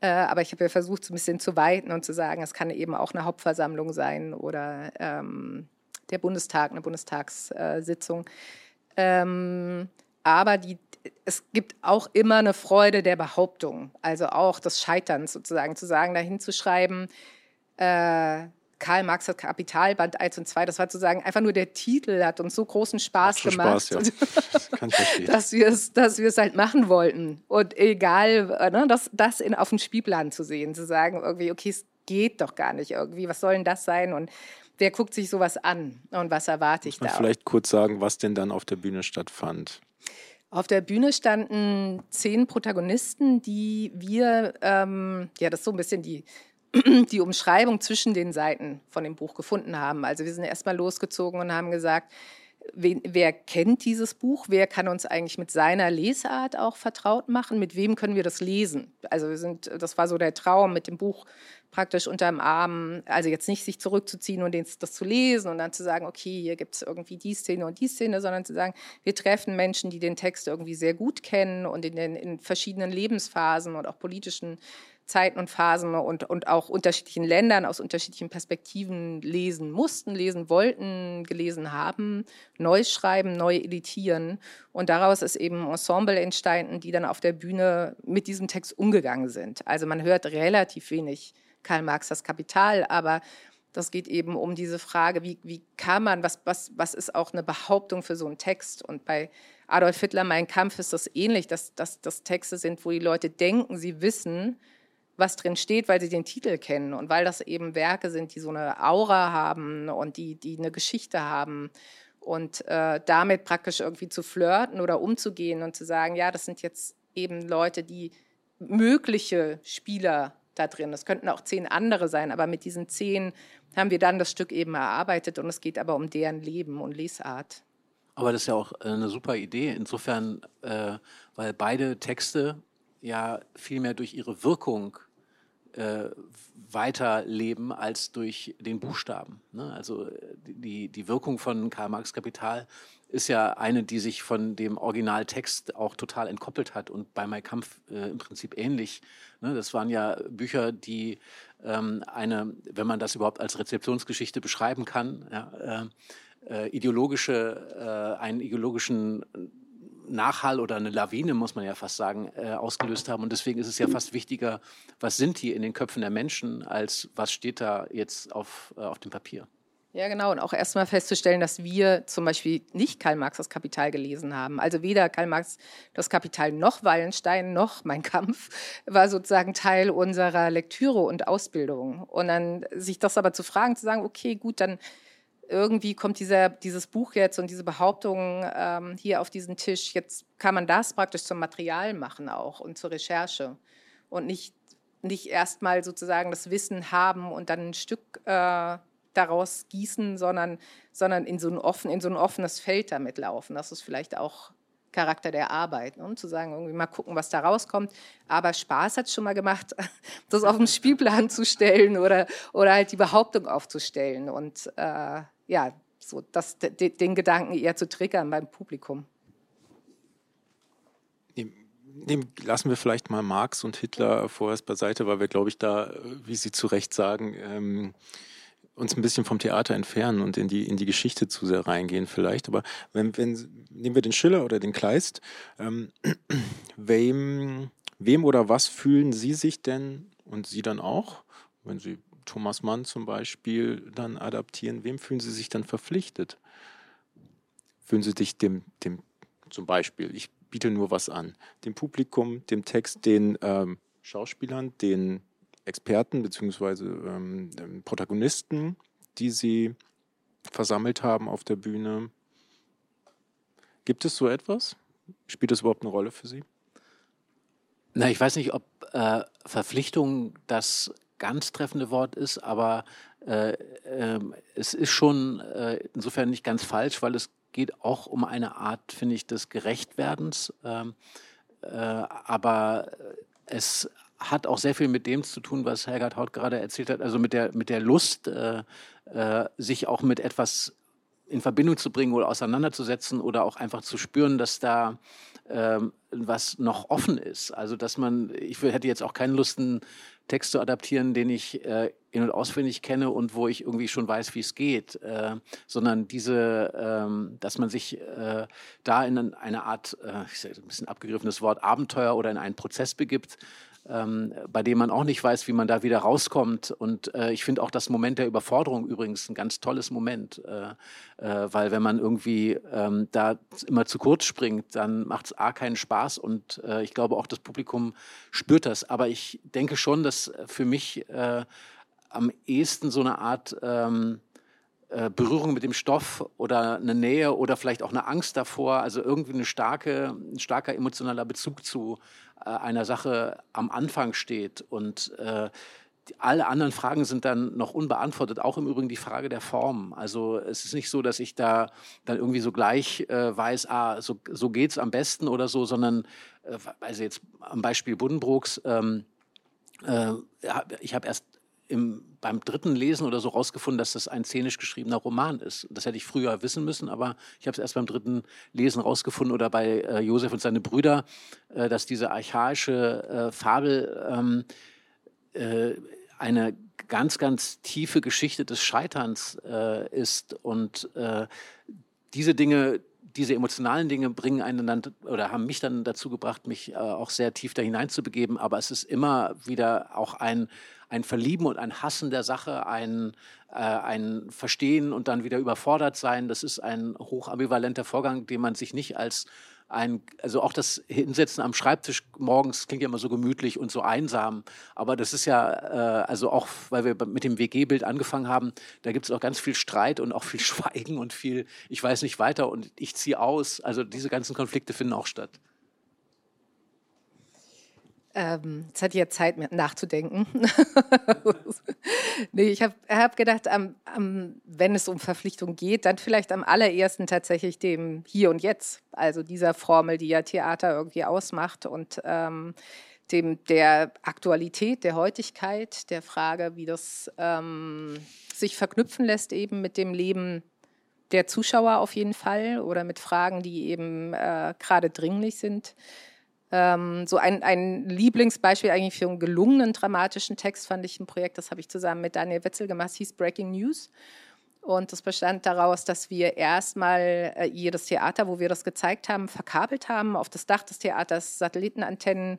Äh, aber ich habe ja versucht, so ein bisschen zu weiten und zu sagen, es kann eben auch eine Hauptversammlung sein oder ähm, der Bundestag, eine Bundestagssitzung. Ähm, aber die, es gibt auch immer eine Freude der Behauptung, also auch des Scheiterns sozusagen, zu sagen, dahin zu schreiben, äh, Karl Marx hat Kapital, Band 1 und 2, das war sozusagen einfach nur der Titel, hat uns so großen Spaß gemacht, Spaß, ja. dass wir es dass wir es halt machen wollten. Und egal, ne, das, das in, auf dem Spielplan zu sehen, zu sagen, irgendwie, okay, es geht doch gar nicht irgendwie, was soll denn das sein? Und wer guckt sich sowas an und was erwarte ich da? Vielleicht kurz sagen, was denn dann auf der Bühne stattfand. Auf der Bühne standen zehn Protagonisten, die wir, ähm, ja, das ist so ein bisschen die, die Umschreibung zwischen den Seiten von dem Buch gefunden haben. Also wir sind erstmal losgezogen und haben gesagt, wen, wer kennt dieses Buch? Wer kann uns eigentlich mit seiner Lesart auch vertraut machen? Mit wem können wir das lesen? Also wir sind, das war so der Traum mit dem Buch praktisch unterm Arm, also jetzt nicht sich zurückzuziehen und das zu lesen und dann zu sagen, okay, hier gibt es irgendwie die Szene und die Szene, sondern zu sagen, wir treffen Menschen, die den Text irgendwie sehr gut kennen und in den in verschiedenen Lebensphasen und auch politischen Zeiten und Phasen und, und auch unterschiedlichen Ländern aus unterschiedlichen Perspektiven lesen mussten, lesen wollten, gelesen haben, neu schreiben, neu editieren. Und daraus ist eben Ensemble entstanden, die dann auf der Bühne mit diesem Text umgegangen sind. Also man hört relativ wenig Karl Marx das Kapital, aber das geht eben um diese Frage, wie, wie kann man, was, was, was ist auch eine Behauptung für so einen Text? Und bei Adolf Hitler, Mein Kampf, ist das ähnlich, dass das Texte sind, wo die Leute denken, sie wissen, was drin steht, weil sie den Titel kennen und weil das eben Werke sind, die so eine Aura haben und die, die eine Geschichte haben. Und äh, damit praktisch irgendwie zu flirten oder umzugehen und zu sagen, ja, das sind jetzt eben Leute, die mögliche Spieler da drin. Das könnten auch zehn andere sein, aber mit diesen zehn haben wir dann das Stück eben erarbeitet und es geht aber um deren Leben und Lesart. Aber das ist ja auch äh, eine super Idee, insofern, äh, weil beide Texte ja viel mehr durch ihre Wirkung äh, weiterleben als durch den Buchstaben. Ne? Also äh, die, die Wirkung von Karl Marx Kapital ist ja eine, die sich von dem Originaltext auch total entkoppelt hat und bei Mein Kampf äh, im Prinzip ähnlich. Ne? Das waren ja Bücher, die ähm, eine, wenn man das überhaupt als Rezeptionsgeschichte beschreiben kann, ja, äh, äh, ideologische, äh, einen ideologischen Nachhall oder eine Lawine, muss man ja fast sagen, äh, ausgelöst haben. Und deswegen ist es ja fast wichtiger, was sind die in den Köpfen der Menschen, als was steht da jetzt auf, äh, auf dem Papier. Ja, genau. Und auch erstmal festzustellen, dass wir zum Beispiel nicht Karl Marx das Kapital gelesen haben. Also weder Karl Marx das Kapital noch Wallenstein noch Mein Kampf war sozusagen Teil unserer Lektüre und Ausbildung. Und dann sich das aber zu fragen, zu sagen, okay, gut, dann irgendwie kommt dieser, dieses Buch jetzt und diese Behauptung ähm, hier auf diesen Tisch. Jetzt kann man das praktisch zum Material machen auch und zur Recherche und nicht, nicht erstmal sozusagen das Wissen haben und dann ein Stück äh, daraus gießen, sondern, sondern in, so ein offen, in so ein offenes Feld damit laufen. Das ist vielleicht auch Charakter der Arbeit, ne? zu sagen, irgendwie mal gucken, was da rauskommt. Aber Spaß hat es schon mal gemacht, das auf den Spielplan zu stellen oder, oder halt die Behauptung aufzustellen und äh, ja, so das, den Gedanken eher zu triggern beim Publikum. Nehmen, lassen wir vielleicht mal Marx und Hitler vorerst beiseite, weil wir, glaube ich, da, wie Sie zu Recht sagen, ähm, uns ein bisschen vom Theater entfernen und in die, in die Geschichte zu sehr reingehen vielleicht. Aber wenn, wenn nehmen wir den Schiller oder den Kleist, ähm, wem, wem oder was fühlen Sie sich denn und Sie dann auch, wenn Sie Thomas Mann zum Beispiel dann adaptieren, wem fühlen Sie sich dann verpflichtet? Fühlen Sie sich dem, dem zum Beispiel, ich biete nur was an, dem Publikum, dem Text, den ähm, Schauspielern, den Experten bzw. Ähm, ähm, Protagonisten, die sie versammelt haben auf der Bühne. Gibt es so etwas? Spielt das überhaupt eine Rolle für Sie? Na, ich weiß nicht, ob äh, Verpflichtung das ganz treffende Wort ist, aber äh, äh, es ist schon äh, insofern nicht ganz falsch, weil es geht auch um eine Art, finde ich, des Gerechtwerdens. Ähm, äh, aber es hat auch sehr viel mit dem zu tun, was Helgard Haut gerade erzählt hat, also mit der, mit der Lust, äh, äh, sich auch mit etwas in Verbindung zu bringen oder auseinanderzusetzen oder auch einfach zu spüren, dass da ähm, was noch offen ist. Also dass man, ich hätte jetzt auch keine Lust, einen Text zu adaptieren, den ich äh, in- und auswendig kenne und wo ich irgendwie schon weiß, wie es geht, äh, sondern diese, ähm, dass man sich äh, da in eine Art, äh, ich sage ein bisschen abgegriffenes Wort, Abenteuer oder in einen Prozess begibt, ähm, bei dem man auch nicht weiß, wie man da wieder rauskommt. Und äh, ich finde auch das Moment der Überforderung übrigens ein ganz tolles Moment, äh, äh, weil wenn man irgendwie ähm, da immer zu kurz springt, dann macht es A keinen Spaß und äh, ich glaube auch das Publikum spürt das. Aber ich denke schon, dass für mich äh, am ehesten so eine Art ähm, äh, Berührung mit dem Stoff oder eine Nähe oder vielleicht auch eine Angst davor, also irgendwie eine starke, ein starker emotionaler Bezug zu äh, einer Sache am Anfang steht. Und äh, alle anderen Fragen sind dann noch unbeantwortet, auch im Übrigen die Frage der Form. Also es ist nicht so, dass ich da dann irgendwie so gleich äh, weiß, ah, so, so es am besten oder so, sondern äh, also jetzt am Beispiel Buddenbrooks, ähm, äh, ich habe erst im, beim dritten Lesen oder so rausgefunden, dass das ein szenisch geschriebener Roman ist. Das hätte ich früher wissen müssen, aber ich habe es erst beim dritten Lesen rausgefunden oder bei äh, Josef und seine Brüder, äh, dass diese archaische äh, Fabel ähm, äh, eine ganz, ganz tiefe Geschichte des Scheiterns äh, ist und äh, diese Dinge diese emotionalen Dinge bringen einen dann oder haben mich dann dazu gebracht, mich äh, auch sehr tief da hineinzubegeben. Aber es ist immer wieder auch ein, ein Verlieben und ein Hassen der Sache, ein, äh, ein Verstehen und dann wieder überfordert sein. Das ist ein hochambivalenter Vorgang, den man sich nicht als ein, also auch das Hinsetzen am Schreibtisch morgens klingt ja immer so gemütlich und so einsam, aber das ist ja, äh, also auch, weil wir mit dem WG-Bild angefangen haben, da gibt es auch ganz viel Streit und auch viel Schweigen und viel, ich weiß nicht weiter und ich ziehe aus. Also diese ganzen Konflikte finden auch statt. Ähm, jetzt hatte ich ja Zeit, nachzudenken. nee, ich habe hab gedacht, am, am, wenn es um Verpflichtung geht, dann vielleicht am allerersten tatsächlich dem Hier und Jetzt. Also dieser Formel, die ja Theater irgendwie ausmacht und ähm, dem, der Aktualität, der Heutigkeit, der Frage, wie das ähm, sich verknüpfen lässt eben mit dem Leben der Zuschauer auf jeden Fall oder mit Fragen, die eben äh, gerade dringlich sind. Ähm, so ein, ein Lieblingsbeispiel eigentlich für einen gelungenen dramatischen Text fand ich ein Projekt, das habe ich zusammen mit Daniel Wetzel gemacht, hieß Breaking News. Und das bestand daraus, dass wir erstmal äh, jedes Theater, wo wir das gezeigt haben, verkabelt haben, auf das Dach des Theaters Satellitenantennen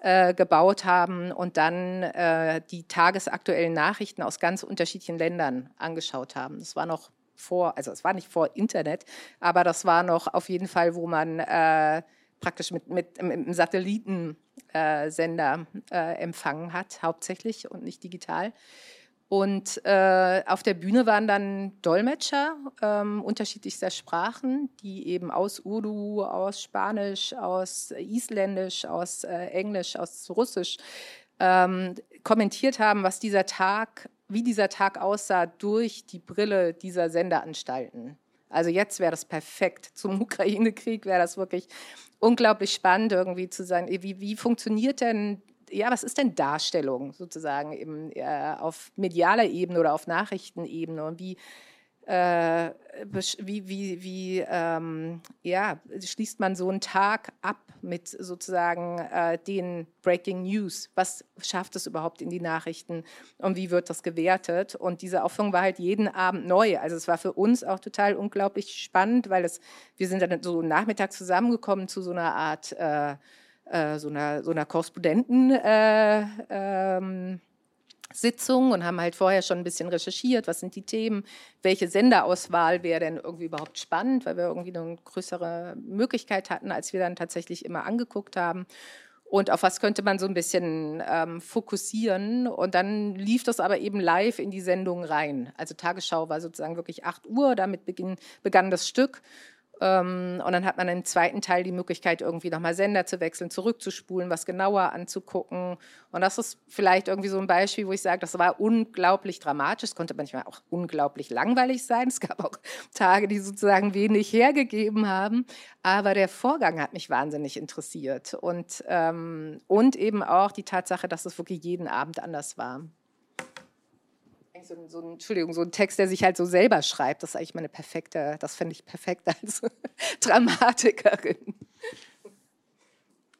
äh, gebaut haben und dann äh, die tagesaktuellen Nachrichten aus ganz unterschiedlichen Ländern angeschaut haben. Das war noch vor, also es war nicht vor Internet, aber das war noch auf jeden Fall, wo man äh, praktisch mit, mit, mit einem Satellitensender äh, empfangen hat, hauptsächlich und nicht digital. Und äh, auf der Bühne waren dann Dolmetscher ähm, unterschiedlichster Sprachen, die eben aus Urdu, aus Spanisch, aus Isländisch, aus äh, Englisch, aus Russisch ähm, kommentiert haben, was dieser Tag, wie dieser Tag aussah durch die Brille dieser Senderanstalten. Also jetzt wäre das perfekt. Zum Ukraine-Krieg wäre das wirklich unglaublich spannend irgendwie zu sein. Wie, wie funktioniert denn, ja, was ist denn Darstellung sozusagen eben, äh, auf medialer Ebene oder auf Nachrichtenebene und wie äh, wie, wie, wie ähm, ja, schließt man so einen Tag ab mit sozusagen äh, den Breaking News? Was schafft es überhaupt in die Nachrichten und wie wird das gewertet? Und diese Aufführung war halt jeden Abend neu. Also es war für uns auch total unglaublich spannend, weil es, wir sind dann so Nachmittag zusammengekommen zu so einer Art, äh, äh so einer, so einer Korrespondenten. Äh, ähm, Sitzung und haben halt vorher schon ein bisschen recherchiert, was sind die Themen, welche Senderauswahl wäre denn irgendwie überhaupt spannend, weil wir irgendwie eine größere Möglichkeit hatten, als wir dann tatsächlich immer angeguckt haben. Und auf was könnte man so ein bisschen ähm, fokussieren? Und dann lief das aber eben live in die Sendung rein. Also Tagesschau war sozusagen wirklich 8 Uhr, damit beginn, begann das Stück. Ähm, und dann hat man im zweiten Teil die Möglichkeit, irgendwie nochmal Sender zu wechseln, zurückzuspulen, was genauer anzugucken. Und das ist vielleicht irgendwie so ein Beispiel, wo ich sage, das war unglaublich dramatisch. Es konnte manchmal auch unglaublich langweilig sein. Es gab auch Tage, die sozusagen wenig hergegeben haben. Aber der Vorgang hat mich wahnsinnig interessiert. Und, ähm, und eben auch die Tatsache, dass es wirklich jeden Abend anders war. Eigentlich so ein, so ein, Entschuldigung, so ein Text, der sich halt so selber schreibt. Das ist eigentlich meine perfekte, das finde ich perfekt als Dramatikerin.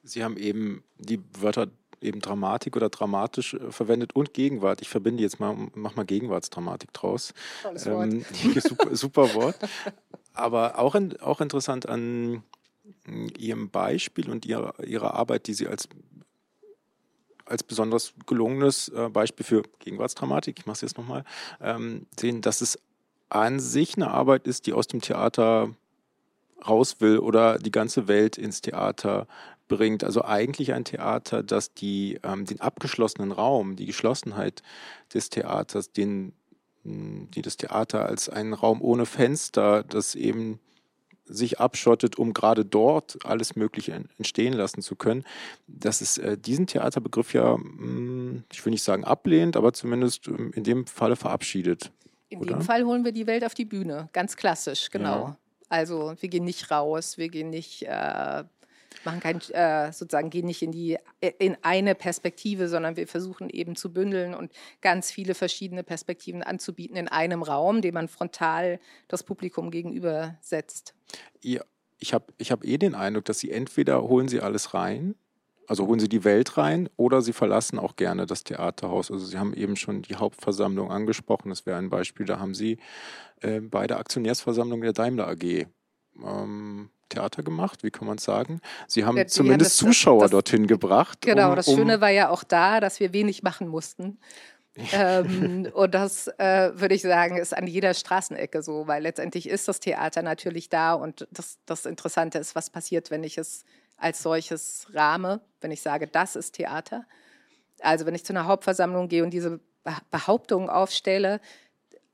Sie haben eben die Wörter eben Dramatik oder dramatisch äh, verwendet und Gegenwart. Ich verbinde jetzt mal, mach mal Gegenwartsdramatik draus. Tolles Wort. Ähm, super, super, Wort. Aber auch, in, auch interessant an mm, Ihrem Beispiel und Ihrer, Ihrer Arbeit, die Sie als als besonders gelungenes äh, Beispiel für Gegenwartsdramatik, ich mache es jetzt nochmal, ähm, sehen, dass es an sich eine Arbeit ist, die aus dem Theater raus will oder die ganze Welt ins Theater bringt. Also eigentlich ein Theater, das die, ähm, den abgeschlossenen Raum, die Geschlossenheit des Theaters, den, die das Theater als einen Raum ohne Fenster, das eben sich abschottet, um gerade dort alles Mögliche entstehen lassen zu können, dass es äh, diesen Theaterbegriff ja, hm, ich will nicht sagen ablehnt, aber zumindest ähm, in dem Falle verabschiedet. In oder? dem Fall holen wir die Welt auf die Bühne, ganz klassisch, genau. Ja. Also wir gehen nicht raus, wir gehen nicht, äh, machen kein, äh, sozusagen gehen nicht in die in eine Perspektive, sondern wir versuchen eben zu bündeln und ganz viele verschiedene Perspektiven anzubieten in einem Raum, dem man frontal das Publikum gegenüber setzt. Ja, ich habe ich hab eh den Eindruck, dass sie entweder holen sie alles rein also holen Sie die Welt rein oder Sie verlassen auch gerne das Theaterhaus. Also Sie haben eben schon die Hauptversammlung angesprochen. Das wäre ein Beispiel. Da haben Sie äh, bei der Aktionärsversammlung der Daimler AG ähm, Theater gemacht, wie kann man es sagen? Sie haben ja, zumindest das, Zuschauer das, das, dorthin gebracht. Genau, um, das Schöne um war ja auch da, dass wir wenig machen mussten. ähm, und das äh, würde ich sagen, ist an jeder Straßenecke so, weil letztendlich ist das Theater natürlich da und das, das Interessante ist, was passiert, wenn ich es als solches rahme, wenn ich sage, das ist Theater. Also wenn ich zu einer Hauptversammlung gehe und diese Behauptung aufstelle,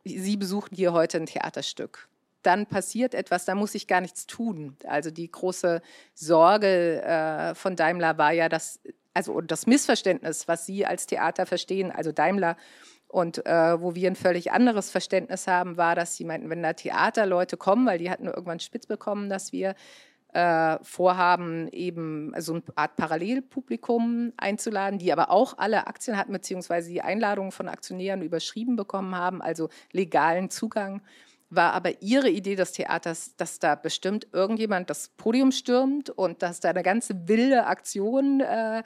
Sie besuchen hier heute ein Theaterstück. Dann passiert etwas, da muss ich gar nichts tun. Also die große Sorge äh, von Daimler war ja, dass, also das Missverständnis, was Sie als Theater verstehen, also Daimler und äh, wo wir ein völlig anderes Verständnis haben, war, dass sie meinten, wenn da Theaterleute kommen, weil die hatten irgendwann spitz bekommen, dass wir äh, vorhaben, eben so eine Art Parallelpublikum einzuladen, die aber auch alle Aktien hatten, beziehungsweise die Einladungen von Aktionären überschrieben bekommen haben, also legalen Zugang war aber ihre Idee des Theaters, dass da bestimmt irgendjemand das Podium stürmt und dass da eine ganze wilde Aktion äh,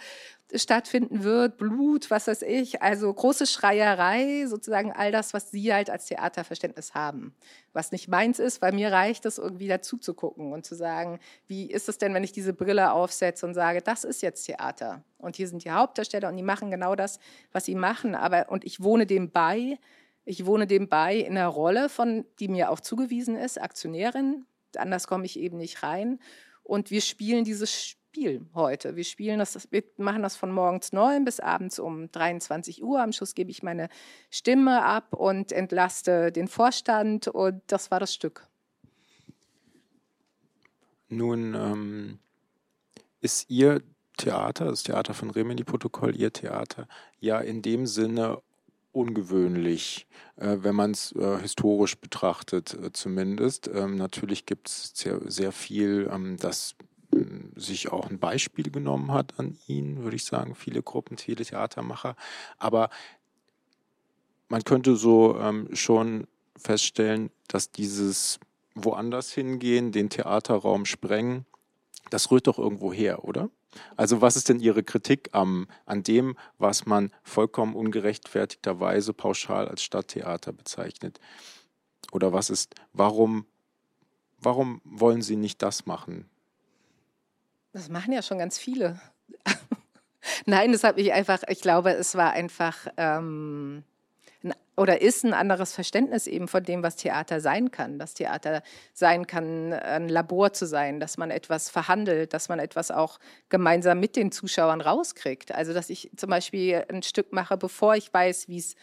stattfinden wird, Blut, was weiß ich, also große Schreierei, sozusagen all das, was Sie halt als Theaterverständnis haben. Was nicht meins ist, weil mir reicht es irgendwie dazu zu gucken und zu sagen, wie ist es denn, wenn ich diese Brille aufsetze und sage, das ist jetzt Theater. Und hier sind die Hauptdarsteller und die machen genau das, was sie machen, aber und ich wohne dem bei, ich wohne dem bei in einer Rolle, von, die mir auch zugewiesen ist, Aktionärin, anders komme ich eben nicht rein und wir spielen dieses Spiel heute. Wir spielen das, wir machen das von morgens neun bis abends um 23 Uhr. Am Schluss gebe ich meine Stimme ab und entlaste den Vorstand und das war das Stück. Nun ähm, ist Ihr Theater, das Theater von Remini-Protokoll, Ihr Theater, ja in dem Sinne ungewöhnlich, äh, wenn man es äh, historisch betrachtet äh, zumindest. Ähm, natürlich gibt es sehr, sehr viel, ähm, das sich auch ein Beispiel genommen hat an ihn, würde ich sagen, viele Gruppen, viele Theatermacher. Aber man könnte so ähm, schon feststellen, dass dieses woanders hingehen, den Theaterraum sprengen, das rührt doch irgendwo her, oder? Also was ist denn Ihre Kritik am, an dem, was man vollkommen ungerechtfertigterweise pauschal als Stadttheater bezeichnet? Oder was ist, warum, warum wollen Sie nicht das machen? Das machen ja schon ganz viele. Nein, das habe ich einfach, ich glaube, es war einfach ähm, oder ist ein anderes Verständnis eben von dem, was Theater sein kann. Das Theater sein kann, ein Labor zu sein, dass man etwas verhandelt, dass man etwas auch gemeinsam mit den Zuschauern rauskriegt. Also, dass ich zum Beispiel ein Stück mache, bevor ich weiß, wie es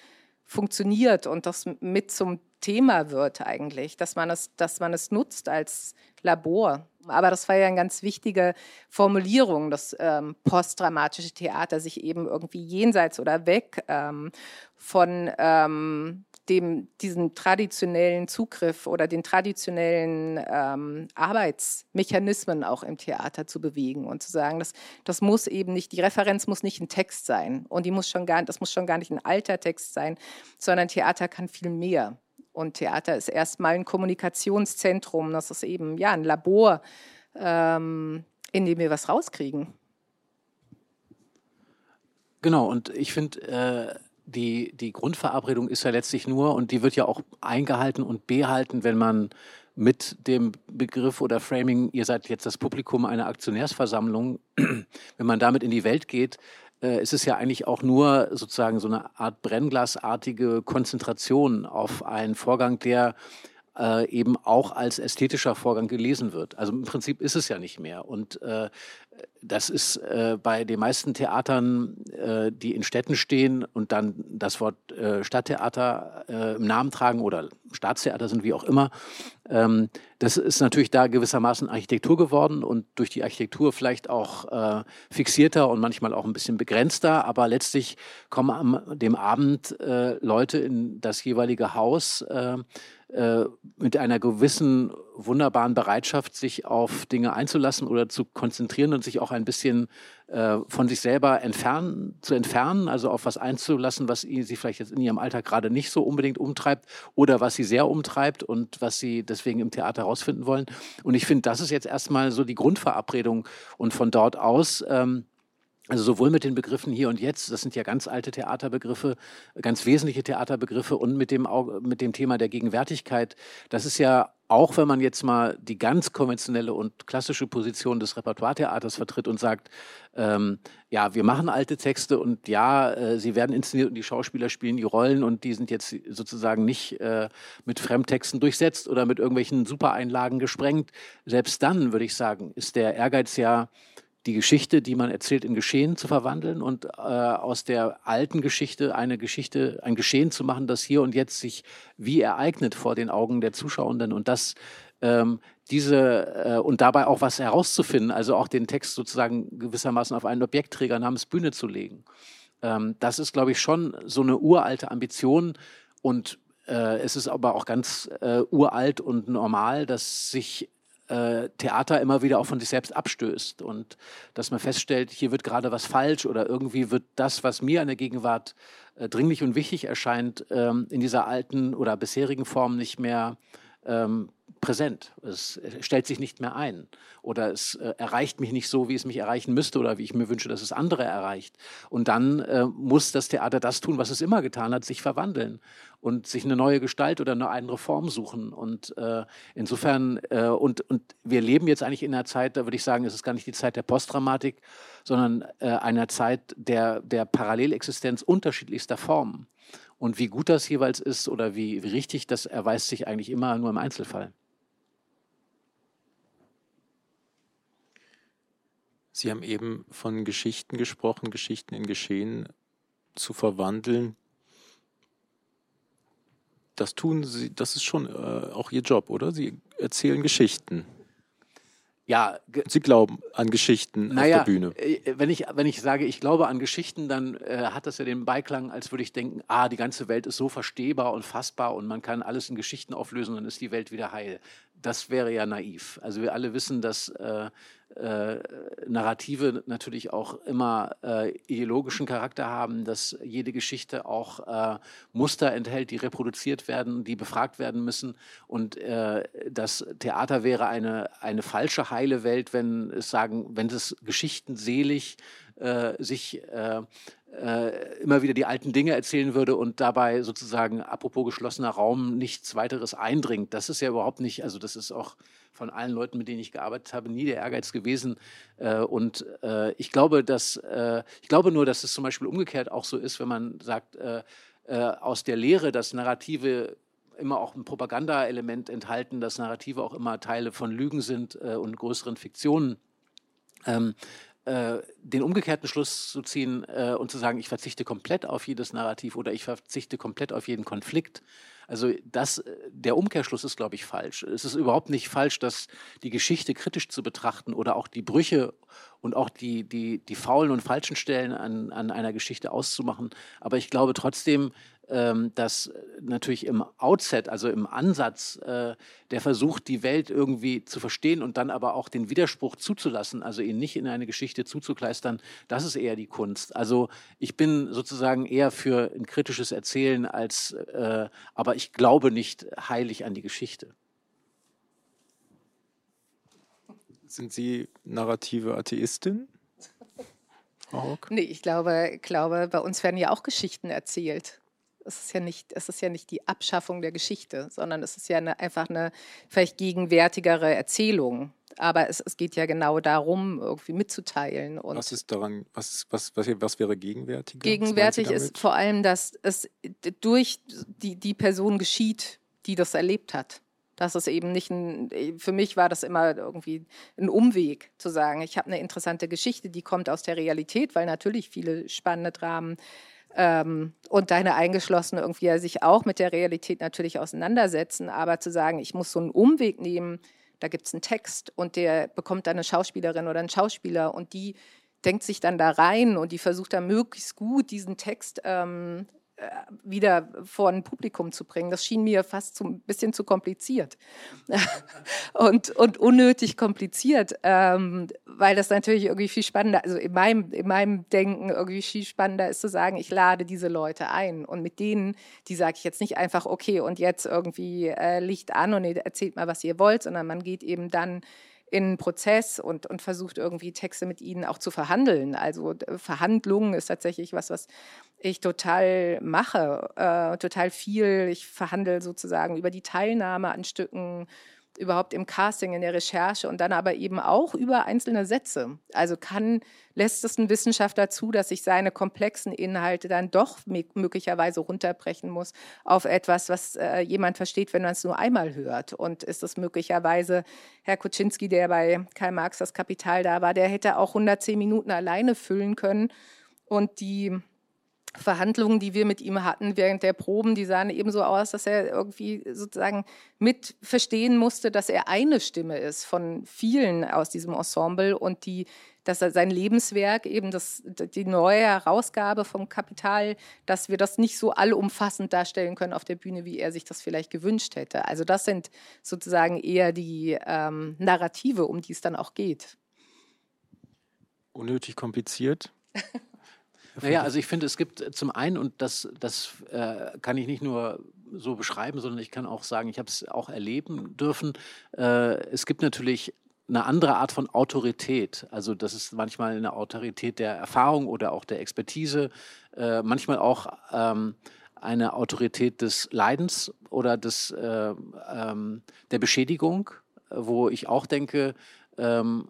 funktioniert und das mit zum Thema wird eigentlich, dass man es, dass man es nutzt als Labor. Aber das war ja eine ganz wichtige Formulierung, das ähm, postdramatische Theater sich eben irgendwie jenseits oder weg ähm, von, ähm, dem, diesen traditionellen Zugriff oder den traditionellen ähm, Arbeitsmechanismen auch im Theater zu bewegen und zu sagen, das, das muss eben nicht, die Referenz muss nicht ein Text sein und die muss schon gar, das muss schon gar nicht ein alter Text sein, sondern Theater kann viel mehr. Und Theater ist erstmal ein Kommunikationszentrum, das ist eben ja ein Labor, ähm, in dem wir was rauskriegen. Genau, und ich finde, äh, die, die Grundverabredung ist ja letztlich nur, und die wird ja auch eingehalten und behalten, wenn man mit dem Begriff oder Framing, ihr seid jetzt das Publikum einer Aktionärsversammlung, wenn man damit in die Welt geht, äh, ist es ja eigentlich auch nur sozusagen so eine Art brennglasartige Konzentration auf einen Vorgang, der äh, eben auch als ästhetischer Vorgang gelesen wird. Also im Prinzip ist es ja nicht mehr. Und äh, das ist äh, bei den meisten Theatern, äh, die in Städten stehen und dann das Wort äh, Stadttheater äh, im Namen tragen oder Staatstheater sind, wie auch immer, ähm, das ist natürlich da gewissermaßen Architektur geworden und durch die Architektur vielleicht auch fixierter und manchmal auch ein bisschen begrenzter, aber letztlich kommen am dem Abend Leute in das jeweilige Haus, äh, mit einer gewissen wunderbaren Bereitschaft, sich auf Dinge einzulassen oder zu konzentrieren und sich auch ein bisschen äh, von sich selber entfernen, zu entfernen, also auf was einzulassen, was sie vielleicht jetzt in ihrem Alltag gerade nicht so unbedingt umtreibt oder was sie sehr umtreibt und was sie deswegen im Theater herausfinden wollen. Und ich finde, das ist jetzt erstmal so die Grundverabredung und von dort aus ähm, also sowohl mit den Begriffen hier und jetzt, das sind ja ganz alte Theaterbegriffe, ganz wesentliche Theaterbegriffe und mit dem, mit dem Thema der Gegenwärtigkeit. Das ist ja auch, wenn man jetzt mal die ganz konventionelle und klassische Position des Repertoiretheaters vertritt und sagt, ähm, ja, wir machen alte Texte und ja, äh, sie werden inszeniert und die Schauspieler spielen die Rollen und die sind jetzt sozusagen nicht äh, mit Fremdtexten durchsetzt oder mit irgendwelchen Supereinlagen gesprengt. Selbst dann, würde ich sagen, ist der Ehrgeiz ja, die Geschichte, die man erzählt, in Geschehen zu verwandeln und äh, aus der alten Geschichte eine Geschichte, ein Geschehen zu machen, das hier und jetzt sich wie ereignet vor den Augen der Zuschauenden und das ähm, diese äh, und dabei auch was herauszufinden, also auch den Text sozusagen gewissermaßen auf einen Objektträger namens Bühne zu legen. Ähm, das ist, glaube ich, schon so eine uralte Ambition und äh, es ist aber auch ganz äh, uralt und normal, dass sich äh, Theater immer wieder auch von sich selbst abstößt. Und dass man feststellt, hier wird gerade was falsch oder irgendwie wird das, was mir in der Gegenwart äh, dringlich und wichtig erscheint, ähm, in dieser alten oder bisherigen Form nicht mehr ähm, präsent. Es stellt sich nicht mehr ein oder es äh, erreicht mich nicht so, wie es mich erreichen müsste oder wie ich mir wünsche, dass es andere erreicht. Und dann äh, muss das Theater das tun, was es immer getan hat, sich verwandeln und sich eine neue Gestalt oder eine andere Form suchen. Und äh, insofern, äh, und, und wir leben jetzt eigentlich in einer Zeit, da würde ich sagen, es ist gar nicht die Zeit der Postdramatik, sondern äh, einer Zeit der, der Parallelexistenz unterschiedlichster Formen. Und wie gut das jeweils ist oder wie, wie richtig, das erweist sich eigentlich immer nur im Einzelfall. Sie haben eben von Geschichten gesprochen, Geschichten in Geschehen zu verwandeln. Das tun Sie, das ist schon äh, auch Ihr Job, oder? Sie erzählen Geschichten. Ja, Sie glauben an Geschichten naja, auf der Bühne. Äh, wenn ich, wenn ich sage, ich glaube an Geschichten, dann äh, hat das ja den Beiklang, als würde ich denken, ah, die ganze Welt ist so verstehbar und fassbar und man kann alles in Geschichten auflösen und dann ist die Welt wieder heil. Das wäre ja naiv. Also wir alle wissen, dass äh, äh, Narrative natürlich auch immer äh, ideologischen Charakter haben, dass jede Geschichte auch äh, Muster enthält, die reproduziert werden, die befragt werden müssen. Und äh, das Theater wäre eine, eine falsche heile Welt, wenn es sagen, wenn es geschichtenselig äh, sich äh, äh, immer wieder die alten Dinge erzählen würde und dabei sozusagen, apropos geschlossener Raum, nichts weiteres eindringt. Das ist ja überhaupt nicht, also das ist auch von allen Leuten, mit denen ich gearbeitet habe, nie der Ehrgeiz gewesen. Äh, und äh, ich glaube, dass, äh, ich glaube nur, dass es zum Beispiel umgekehrt auch so ist, wenn man sagt, äh, äh, aus der Lehre, dass Narrative immer auch ein Propagandaelement enthalten, dass Narrative auch immer Teile von Lügen sind und größeren Fiktionen. Ähm, äh, den umgekehrten Schluss zu ziehen äh, und zu sagen, ich verzichte komplett auf jedes Narrativ oder ich verzichte komplett auf jeden Konflikt. Also das, äh, der Umkehrschluss ist, glaube ich, falsch. Es ist überhaupt nicht falsch, dass die Geschichte kritisch zu betrachten oder auch die Brüche und auch die, die, die faulen und falschen Stellen an, an einer Geschichte auszumachen. Aber ich glaube trotzdem, dass natürlich im Outset, also im Ansatz, äh, der versucht, die Welt irgendwie zu verstehen und dann aber auch den Widerspruch zuzulassen, also ihn nicht in eine Geschichte zuzukleistern, das ist eher die Kunst. Also ich bin sozusagen eher für ein kritisches Erzählen als, äh, aber ich glaube nicht heilig an die Geschichte. Sind Sie narrative Atheistin? Frau Hock? Nee, ich glaube, glaube, bei uns werden ja auch Geschichten erzählt. Es ist ja nicht, es ist ja nicht die Abschaffung der Geschichte, sondern es ist ja eine, einfach eine vielleicht gegenwärtigere Erzählung. Aber es, es geht ja genau darum, irgendwie mitzuteilen. Und was ist daran, was, was, was, was wäre gegenwärtig? Gegenwärtig ist vor allem, dass es durch die, die Person geschieht, die das erlebt hat. Das ist eben nicht ein, für mich war das immer irgendwie ein Umweg zu sagen, ich habe eine interessante Geschichte, die kommt aus der Realität, weil natürlich viele spannende Dramen ähm, und deine Eingeschlossene irgendwie sich auch mit der Realität natürlich auseinandersetzen, aber zu sagen, ich muss so einen Umweg nehmen, da gibt es einen Text und der bekommt dann eine Schauspielerin oder einen Schauspieler und die denkt sich dann da rein und die versucht dann möglichst gut diesen Text ähm, äh, wieder vor ein Publikum zu bringen. Das schien mir fast ein bisschen zu kompliziert und, und unnötig kompliziert, ähm, weil das natürlich irgendwie viel spannender, also in meinem, in meinem Denken irgendwie viel spannender ist zu sagen, ich lade diese Leute ein und mit denen, die sage ich jetzt nicht einfach, okay, und jetzt irgendwie äh, Licht an und erzählt mal, was ihr wollt, sondern man geht eben dann in einen Prozess und, und versucht irgendwie Texte mit ihnen auch zu verhandeln. Also Verhandlungen ist tatsächlich was, was ich total mache, äh, total viel. Ich verhandle sozusagen über die Teilnahme an Stücken, überhaupt im Casting, in der Recherche und dann aber eben auch über einzelne Sätze. Also kann, lässt es ein Wissenschaftler zu, dass sich seine komplexen Inhalte dann doch möglicherweise runterbrechen muss auf etwas, was äh, jemand versteht, wenn man es nur einmal hört. Und ist es möglicherweise Herr Kuczynski, der bei Karl Marx das Kapital da war, der hätte auch 110 Minuten alleine füllen können und die Verhandlungen, die wir mit ihm hatten während der Proben, die sahen eben so aus, dass er irgendwie sozusagen mit verstehen musste, dass er eine Stimme ist von vielen aus diesem Ensemble und die, dass er sein Lebenswerk, eben das, die neue Herausgabe vom Kapital, dass wir das nicht so allumfassend darstellen können auf der Bühne, wie er sich das vielleicht gewünscht hätte. Also das sind sozusagen eher die ähm, Narrative, um die es dann auch geht. Unnötig kompliziert. Naja, also ich finde, es gibt zum einen, und das, das äh, kann ich nicht nur so beschreiben, sondern ich kann auch sagen, ich habe es auch erleben dürfen. Äh, es gibt natürlich eine andere Art von Autorität. Also das ist manchmal eine Autorität der Erfahrung oder auch der Expertise, äh, manchmal auch ähm, eine Autorität des Leidens oder des, äh, ähm, der Beschädigung, wo ich auch denke, ähm,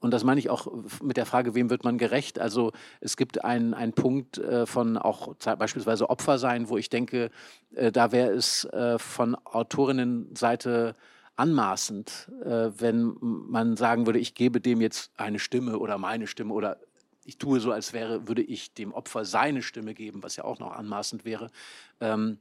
und das meine ich auch mit der Frage, wem wird man gerecht? Also es gibt einen, einen Punkt äh, von auch beispielsweise Opfer sein, wo ich denke, äh, da wäre es äh, von Autorinnenseite anmaßend, wenn man sagen würde, ich gebe dem jetzt eine Stimme oder meine Stimme oder ich tue so, als wäre, würde ich dem Opfer seine Stimme geben, was ja auch noch anmaßend wäre. Ähm,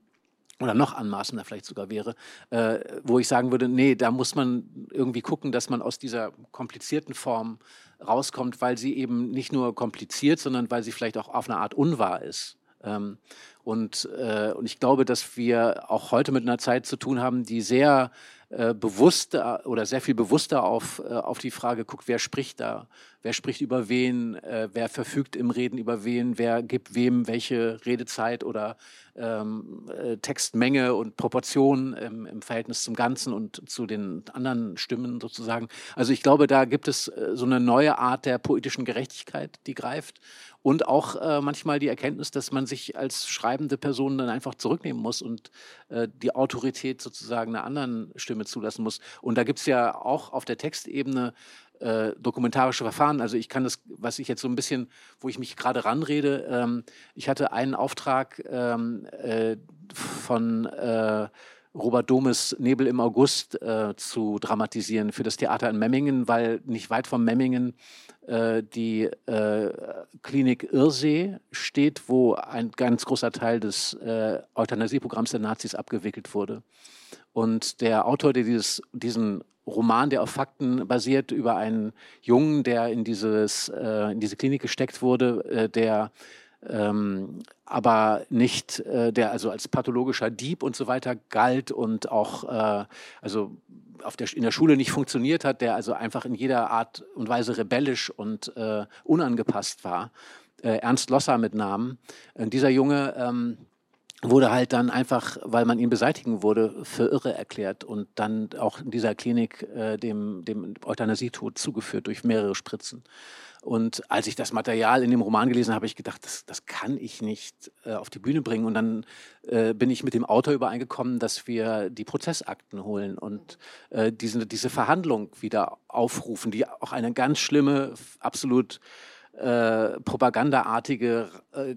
oder noch anmaßender vielleicht sogar wäre, äh, wo ich sagen würde, nee, da muss man irgendwie gucken, dass man aus dieser komplizierten Form rauskommt, weil sie eben nicht nur kompliziert, sondern weil sie vielleicht auch auf eine Art unwahr ist. Ähm, und, äh, und ich glaube, dass wir auch heute mit einer Zeit zu tun haben, die sehr äh, bewusster oder sehr viel bewusster auf, äh, auf die Frage guckt, wer spricht da, wer spricht über wen, äh, wer verfügt im Reden über wen, wer gibt wem welche Redezeit oder ähm, äh, Textmenge und Proportion im, im, Verhältnis zum Ganzen und zu den anderen Stimmen sozusagen. Also ich glaube, da gibt es äh, so eine neue Art der poetischen Gerechtigkeit, die greift und auch äh, manchmal die Erkenntnis, dass man sich als schreibende Person dann einfach zurücknehmen muss und äh, die Autorität sozusagen einer anderen Stimme zulassen muss. Und da gibt es ja auch auf der Textebene äh, dokumentarische Verfahren. Also ich kann das, was ich jetzt so ein bisschen, wo ich mich gerade ranrede, ähm, ich hatte einen Auftrag ähm, äh, von äh, Robert Domes Nebel im August äh, zu dramatisieren für das Theater in Memmingen, weil nicht weit von Memmingen äh, die äh, Klinik Irsee steht, wo ein ganz großer Teil des äh, Euthanasieprogramms der Nazis abgewickelt wurde. Und der Autor, der dieses, diesen Roman, der auf Fakten basiert, über einen Jungen, der in, dieses, äh, in diese Klinik gesteckt wurde, äh, der ähm, aber nicht äh, der also als pathologischer Dieb und so weiter galt und auch äh, also auf der, in der Schule nicht funktioniert hat, der also einfach in jeder Art und Weise rebellisch und äh, unangepasst war. Äh, Ernst Losser mit Namen. Und dieser Junge ähm, wurde halt dann einfach, weil man ihn beseitigen wurde, für irre erklärt und dann auch in dieser Klinik äh, dem, dem Euthanasietod zugeführt durch mehrere Spritzen. Und als ich das Material in dem Roman gelesen habe, habe ich gedacht, das, das kann ich nicht äh, auf die Bühne bringen. Und dann äh, bin ich mit dem Autor übereingekommen, dass wir die Prozessakten holen und äh, diese, diese Verhandlung wieder aufrufen, die auch eine ganz schlimme, absolut äh, propagandaartige äh,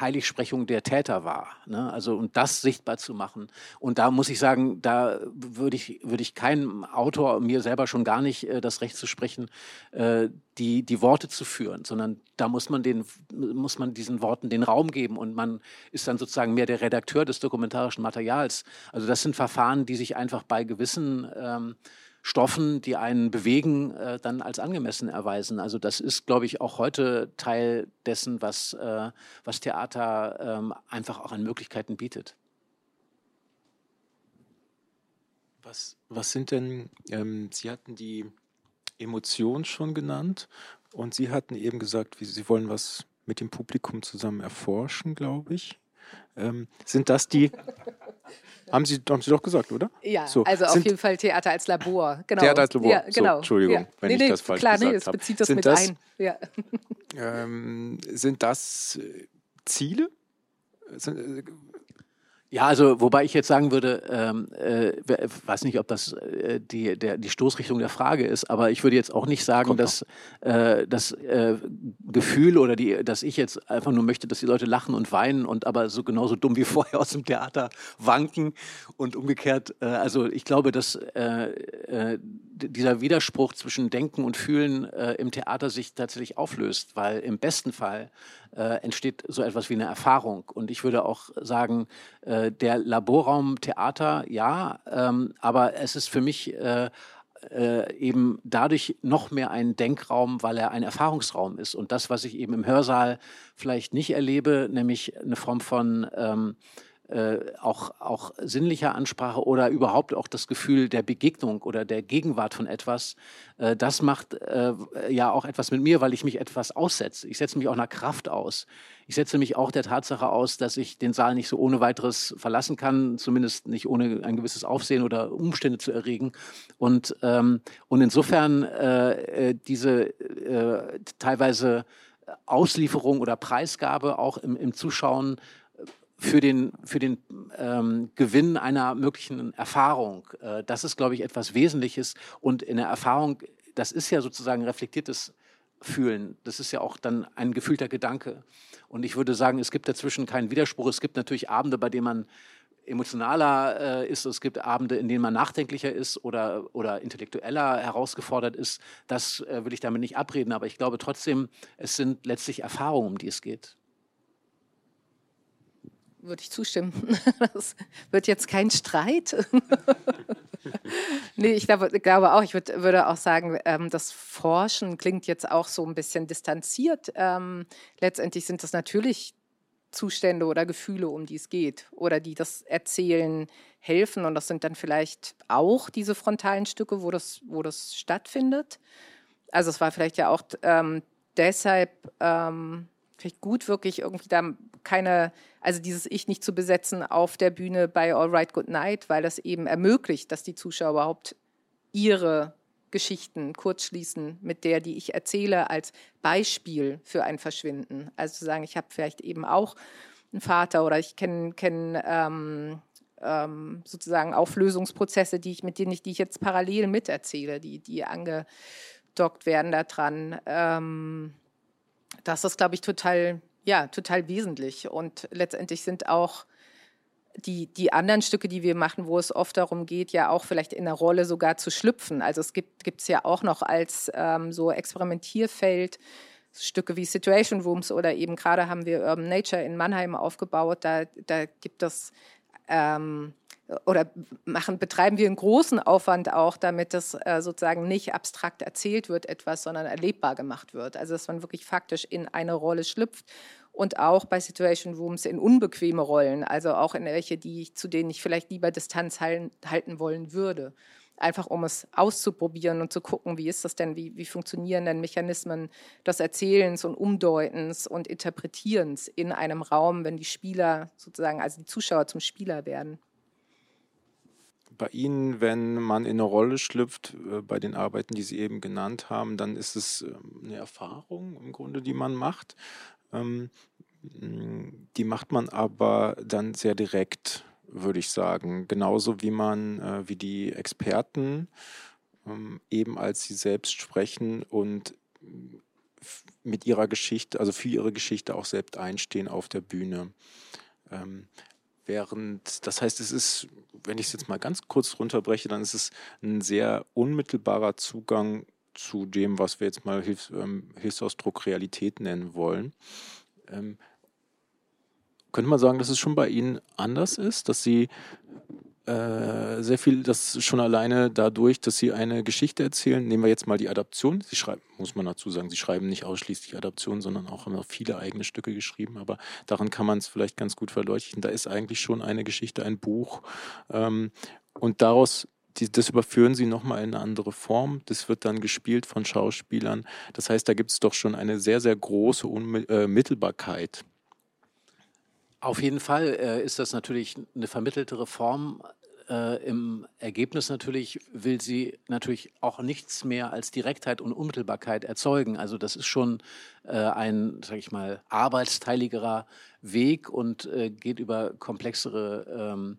Heiligsprechung der Täter war. Ne? Also und das sichtbar zu machen. Und da muss ich sagen, da würde ich, würde ich keinem Autor, mir selber schon gar nicht äh, das Recht zu sprechen, äh, die, die Worte zu führen, sondern da muss man, den, muss man diesen Worten den Raum geben und man ist dann sozusagen mehr der Redakteur des dokumentarischen Materials. Also das sind Verfahren, die sich einfach bei gewissen ähm, Stoffen, die einen bewegen, äh, dann als angemessen erweisen. Also das ist, glaube ich, auch heute Teil dessen, was, äh, was Theater ähm, einfach auch an Möglichkeiten bietet. Was, was sind denn, ähm, Sie hatten die Emotion schon genannt und Sie hatten eben gesagt, wie, Sie wollen was mit dem Publikum zusammen erforschen, glaube ich. Ähm, sind das die, haben Sie, haben Sie doch gesagt, oder? Ja, so. also auf jeden Fall Theater als Labor. Genau. Theater als Labor. Ja, genau. So, Entschuldigung, ja. wenn nee, ich nee, das falsch klar, gesagt nee, das bezieht das sind mit das, ein. Ja. Ähm, sind das Ziele? Ja, also wobei ich jetzt sagen würde, ähm, äh, weiß nicht, ob das äh, die, der, die Stoßrichtung der Frage ist, aber ich würde jetzt auch nicht sagen, Kommt dass äh, das äh, Gefühl oder die, dass ich jetzt einfach nur möchte, dass die Leute lachen und weinen und aber so genauso dumm wie vorher aus dem Theater wanken und umgekehrt. Äh, also ich glaube, dass äh, dieser Widerspruch zwischen Denken und Fühlen im Theater sich tatsächlich auflöst, weil im besten Fall äh, entsteht so etwas wie eine Erfahrung. Und ich würde auch sagen, äh, der Laborraum Theater, ja, ähm, aber es ist für mich äh, äh, eben dadurch noch mehr ein Denkraum, weil er ein Erfahrungsraum ist. Und das, was ich eben im Hörsaal vielleicht nicht erlebe, nämlich eine Form von ähm, äh, auch, auch sinnlicher Ansprache oder überhaupt auch das Gefühl der Begegnung oder der Gegenwart von etwas, äh, das macht äh, ja auch etwas mit mir, weil ich mich etwas aussetze. Ich setze mich auch einer Kraft aus. Ich setze mich auch der Tatsache aus, dass ich den Saal nicht so ohne weiteres verlassen kann, zumindest nicht ohne ein gewisses Aufsehen oder Umstände zu erregen. Und, ähm, und insofern äh, äh diese äh, teilweise Auslieferung oder Preisgabe auch im, im Zuschauen für den, für den ähm, Gewinn einer möglichen Erfahrung. Äh, das ist, glaube ich, etwas Wesentliches. Und in der Erfahrung, das ist ja sozusagen reflektiertes Fühlen. Das ist ja auch dann ein gefühlter Gedanke. Und ich würde sagen, es gibt dazwischen keinen Widerspruch. Es gibt natürlich Abende, bei denen man emotionaler äh, ist. Es gibt Abende, in denen man nachdenklicher ist oder, oder intellektueller herausgefordert ist. Das äh, will ich damit nicht abreden. Aber ich glaube trotzdem, es sind letztlich Erfahrungen, um die es geht würde ich zustimmen. Das wird jetzt kein Streit. nee, ich glaube, glaube auch, ich würd, würde auch sagen, ähm, das Forschen klingt jetzt auch so ein bisschen distanziert. Ähm, letztendlich sind das natürlich Zustände oder Gefühle, um die es geht oder die das Erzählen helfen. Und das sind dann vielleicht auch diese frontalen Stücke, wo das, wo das stattfindet. Also es war vielleicht ja auch ähm, deshalb ähm, vielleicht gut, wirklich irgendwie da keine, also dieses Ich nicht zu besetzen auf der Bühne bei All Right Good Night, weil das eben ermöglicht, dass die Zuschauer überhaupt ihre Geschichten kurzschließen mit der, die ich erzähle, als Beispiel für ein Verschwinden. Also zu sagen, ich habe vielleicht eben auch einen Vater oder ich kenne kenn, ähm, ähm, sozusagen Auflösungsprozesse, die ich mit denen ich, die ich jetzt parallel miterzähle, die, die angedockt werden daran. Ähm, das ist, glaube ich, total ja, total wesentlich. Und letztendlich sind auch die, die anderen Stücke, die wir machen, wo es oft darum geht, ja auch vielleicht in der Rolle sogar zu schlüpfen. Also es gibt es ja auch noch als ähm, so Experimentierfeld Stücke wie Situation Rooms oder eben gerade haben wir Urban Nature in Mannheim aufgebaut. Da, da gibt es ähm, oder machen, betreiben wir einen großen Aufwand auch, damit das äh, sozusagen nicht abstrakt erzählt wird, etwas, sondern erlebbar gemacht wird. Also dass man wirklich faktisch in eine Rolle schlüpft und auch bei Situation Rooms in unbequeme Rollen, also auch in welche, die zu denen ich vielleicht lieber Distanz halten, halten wollen würde. Einfach um es auszuprobieren und zu gucken, wie ist das denn, wie, wie funktionieren denn Mechanismen des Erzählens und Umdeutens und Interpretierens in einem Raum, wenn die Spieler sozusagen, also die Zuschauer zum Spieler werden bei Ihnen, wenn man in eine Rolle schlüpft, äh, bei den Arbeiten, die Sie eben genannt haben, dann ist es ähm, eine Erfahrung im Grunde, die man macht. Ähm, die macht man aber dann sehr direkt, würde ich sagen. Genauso wie man, äh, wie die Experten ähm, eben als sie selbst sprechen und mit ihrer Geschichte, also für ihre Geschichte auch selbst einstehen auf der Bühne. Während, das heißt, es ist, wenn ich es jetzt mal ganz kurz runterbreche, dann ist es ein sehr unmittelbarer Zugang zu dem, was wir jetzt mal Hilfs, ähm, Hilfsausdruck Realität nennen wollen. Ähm, könnte man sagen, dass es schon bei Ihnen anders ist, dass Sie äh, sehr viel, das schon alleine dadurch, dass sie eine Geschichte erzählen. Nehmen wir jetzt mal die Adaption. Sie schreiben, muss man dazu sagen, sie schreiben nicht ausschließlich Adaptionen, sondern auch haben viele eigene Stücke geschrieben. Aber daran kann man es vielleicht ganz gut verleuchten. Da ist eigentlich schon eine Geschichte, ein Buch. Ähm, und daraus die, das überführen sie nochmal in eine andere Form. Das wird dann gespielt von Schauspielern. Das heißt, da gibt es doch schon eine sehr, sehr große Unmittelbarkeit. Auf jeden Fall äh, ist das natürlich eine vermittelte Reform äh, Im Ergebnis natürlich will sie natürlich auch nichts mehr als Direktheit und Unmittelbarkeit erzeugen. Also das ist schon äh, ein, sage ich mal, arbeitsteiligerer Weg und äh, geht über komplexere ähm,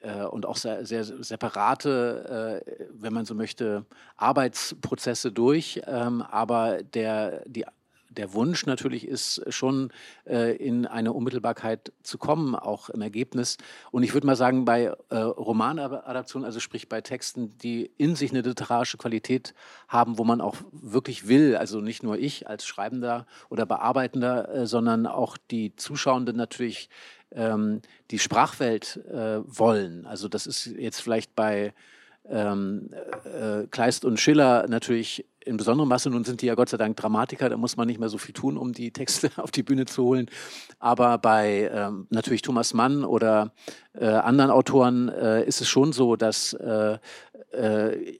äh, und auch sehr, sehr separate, äh, wenn man so möchte, Arbeitsprozesse durch. Ähm, aber der, die der Wunsch natürlich ist schon äh, in eine Unmittelbarkeit zu kommen, auch im Ergebnis. Und ich würde mal sagen, bei äh, Romanadaptionen, also sprich bei Texten, die in sich eine literarische Qualität haben, wo man auch wirklich will, also nicht nur ich als Schreibender oder Bearbeitender, äh, sondern auch die Zuschauenden natürlich ähm, die Sprachwelt äh, wollen. Also das ist jetzt vielleicht bei ähm, äh, Kleist und Schiller natürlich in besonderem Masse. Nun sind die ja Gott sei Dank Dramatiker, da muss man nicht mehr so viel tun, um die Texte auf die Bühne zu holen. Aber bei ähm, natürlich Thomas Mann oder äh, anderen Autoren äh, ist es schon so, dass äh, äh,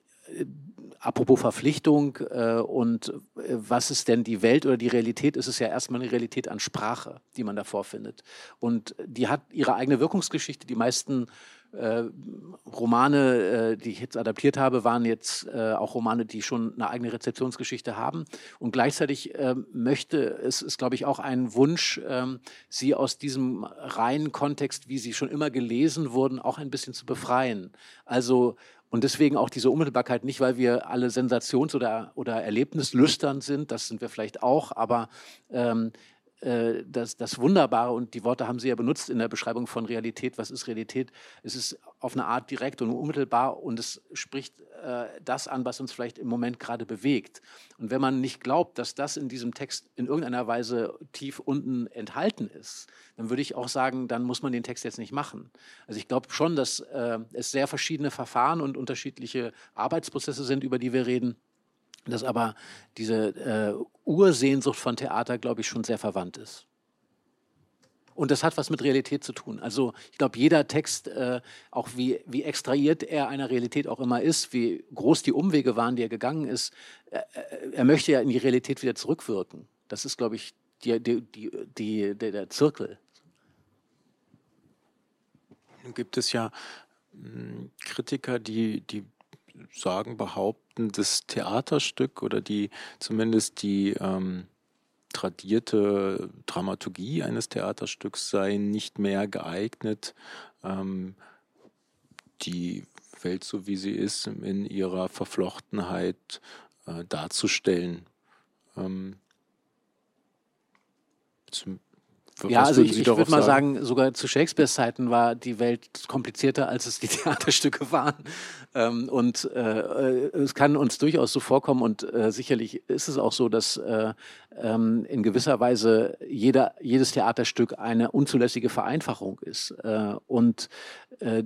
apropos Verpflichtung äh, und äh, was ist denn die Welt oder die Realität, ist es ja erstmal eine Realität an Sprache, die man da vorfindet. Und die hat ihre eigene Wirkungsgeschichte. Die meisten äh, Romane, äh, die ich jetzt adaptiert habe, waren jetzt äh, auch Romane, die schon eine eigene Rezeptionsgeschichte haben. Und gleichzeitig äh, möchte, es ist, glaube ich, auch ein Wunsch, ähm, sie aus diesem reinen Kontext, wie sie schon immer gelesen wurden, auch ein bisschen zu befreien. Also und deswegen auch diese Unmittelbarkeit, nicht weil wir alle sensations- oder, oder erlebnislüstern sind, das sind wir vielleicht auch, aber ähm, äh, das, das Wunderbare, und die Worte haben Sie ja benutzt in der Beschreibung von Realität, was ist Realität? Es ist auf eine Art direkt und unmittelbar und es spricht äh, das an, was uns vielleicht im Moment gerade bewegt. Und wenn man nicht glaubt, dass das in diesem Text in irgendeiner Weise tief unten enthalten ist, dann würde ich auch sagen, dann muss man den Text jetzt nicht machen. Also ich glaube schon, dass äh, es sehr verschiedene Verfahren und unterschiedliche Arbeitsprozesse sind, über die wir reden dass aber diese äh, Ursehnsucht von Theater, glaube ich, schon sehr verwandt ist. Und das hat was mit Realität zu tun. Also ich glaube, jeder Text, äh, auch wie, wie extrahiert er einer Realität auch immer ist, wie groß die Umwege waren, die er gegangen ist, äh, er möchte ja in die Realität wieder zurückwirken. Das ist, glaube ich, die, die, die, der, der Zirkel. Nun gibt es ja hm, Kritiker, die, die sagen, behaupten, das Theaterstück oder die zumindest die ähm, tradierte Dramaturgie eines Theaterstücks sei nicht mehr geeignet, ähm, die Welt so wie sie ist in ihrer Verflochtenheit äh, darzustellen. Ähm, ja, also ich, ich würde mal sagen, sogar zu Shakespeares Zeiten war die Welt komplizierter, als es die Theaterstücke waren. Ähm, und äh, es kann uns durchaus so vorkommen und äh, sicherlich ist es auch so, dass äh, ähm, in gewisser Weise jeder, jedes Theaterstück eine unzulässige Vereinfachung ist. Äh, und äh,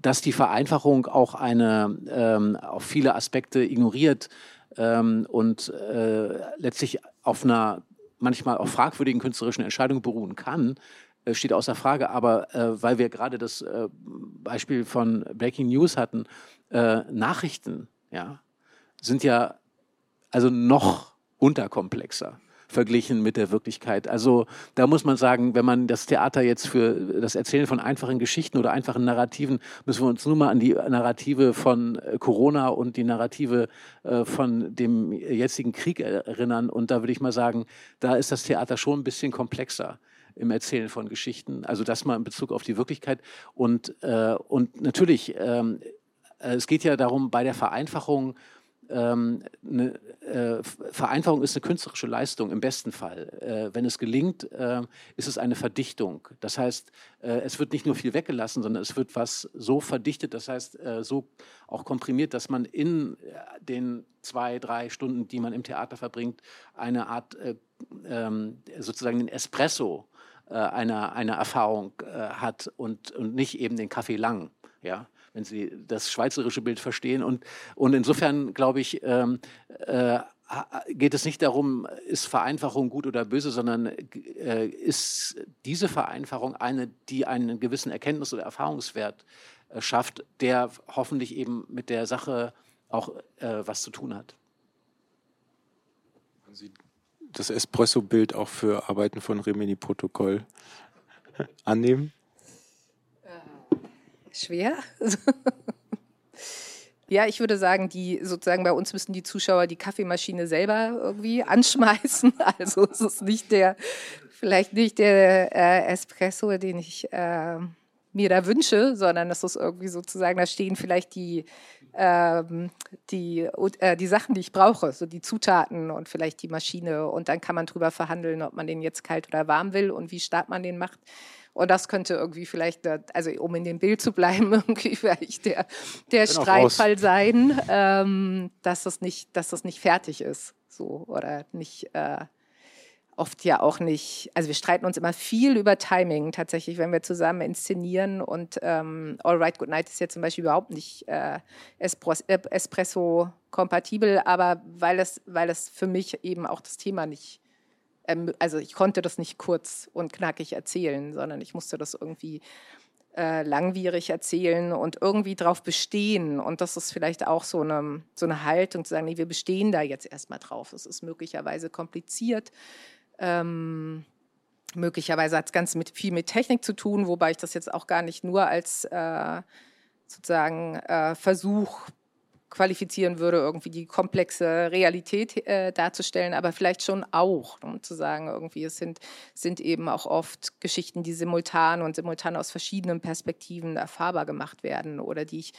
dass die Vereinfachung auch eine ähm, auf viele Aspekte ignoriert ähm, und äh, letztlich auf einer manchmal auch fragwürdigen künstlerischen Entscheidung beruhen kann, äh, steht außer Frage. Aber äh, weil wir gerade das äh, Beispiel von Breaking News hatten, äh, Nachrichten ja, sind ja also noch unterkomplexer verglichen mit der Wirklichkeit. Also da muss man sagen, wenn man das Theater jetzt für das Erzählen von einfachen Geschichten oder einfachen Narrativen, müssen wir uns nur mal an die Narrative von äh, Corona und die Narrative äh, von dem jetzigen Krieg erinnern. Und da würde ich mal sagen, da ist das Theater schon ein bisschen komplexer im Erzählen von Geschichten. Also das mal in Bezug auf die Wirklichkeit. Und, äh, und natürlich, ähm, es geht ja darum, bei der Vereinfachung ähm, eine äh, Vereinfachung ist eine künstlerische Leistung im besten Fall. Äh, wenn es gelingt, äh, ist es eine Verdichtung. Das heißt, äh, es wird nicht nur viel weggelassen, sondern es wird was so verdichtet, das heißt äh, so auch komprimiert, dass man in äh, den zwei, drei Stunden, die man im Theater verbringt, eine Art ähm, sozusagen den Espresso einer, einer Erfahrung hat und, und nicht eben den Kaffee lang. Ja? Wenn Sie das schweizerische Bild verstehen. Und, und insofern, glaube ich, ähm, äh, geht es nicht darum, ist Vereinfachung gut oder böse, sondern äh, ist diese Vereinfachung eine, die einen gewissen Erkenntnis- oder Erfahrungswert äh, schafft, der hoffentlich eben mit der Sache auch äh, was zu tun hat. Sie das Espresso-Bild auch für Arbeiten von Rimini-Protokoll annehmen? Schwer. ja, ich würde sagen, die sozusagen bei uns müssen die Zuschauer die Kaffeemaschine selber irgendwie anschmeißen. Also es ist nicht der, vielleicht nicht der äh, Espresso, den ich äh, mir da wünsche, sondern es ist irgendwie sozusagen, da stehen vielleicht die ähm, die, äh, die Sachen, die ich brauche, so die Zutaten und vielleicht die Maschine. Und dann kann man drüber verhandeln, ob man den jetzt kalt oder warm will und wie stark man den macht. Und das könnte irgendwie vielleicht, also um in dem Bild zu bleiben, irgendwie vielleicht der, der Streitfall sein, ähm, dass, das nicht, dass das nicht fertig ist. So, oder nicht, äh, oft ja auch nicht, also wir streiten uns immer viel über Timing tatsächlich, wenn wir zusammen inszenieren und ähm, All Right Good Night ist ja zum Beispiel überhaupt nicht äh, Espresso kompatibel, aber weil es, weil es für mich eben auch das Thema nicht also ich konnte das nicht kurz und knackig erzählen, sondern ich musste das irgendwie äh, langwierig erzählen und irgendwie drauf bestehen. Und das ist vielleicht auch so eine, so eine Haltung zu sagen, nee, wir bestehen da jetzt erstmal drauf. Es ist möglicherweise kompliziert. Ähm, möglicherweise hat es ganz mit, viel mit Technik zu tun, wobei ich das jetzt auch gar nicht nur als äh, sozusagen äh, Versuch qualifizieren würde, irgendwie die komplexe Realität äh, darzustellen, aber vielleicht schon auch, um zu sagen, irgendwie es sind, sind eben auch oft Geschichten, die simultan und simultan aus verschiedenen Perspektiven erfahrbar gemacht werden oder die ich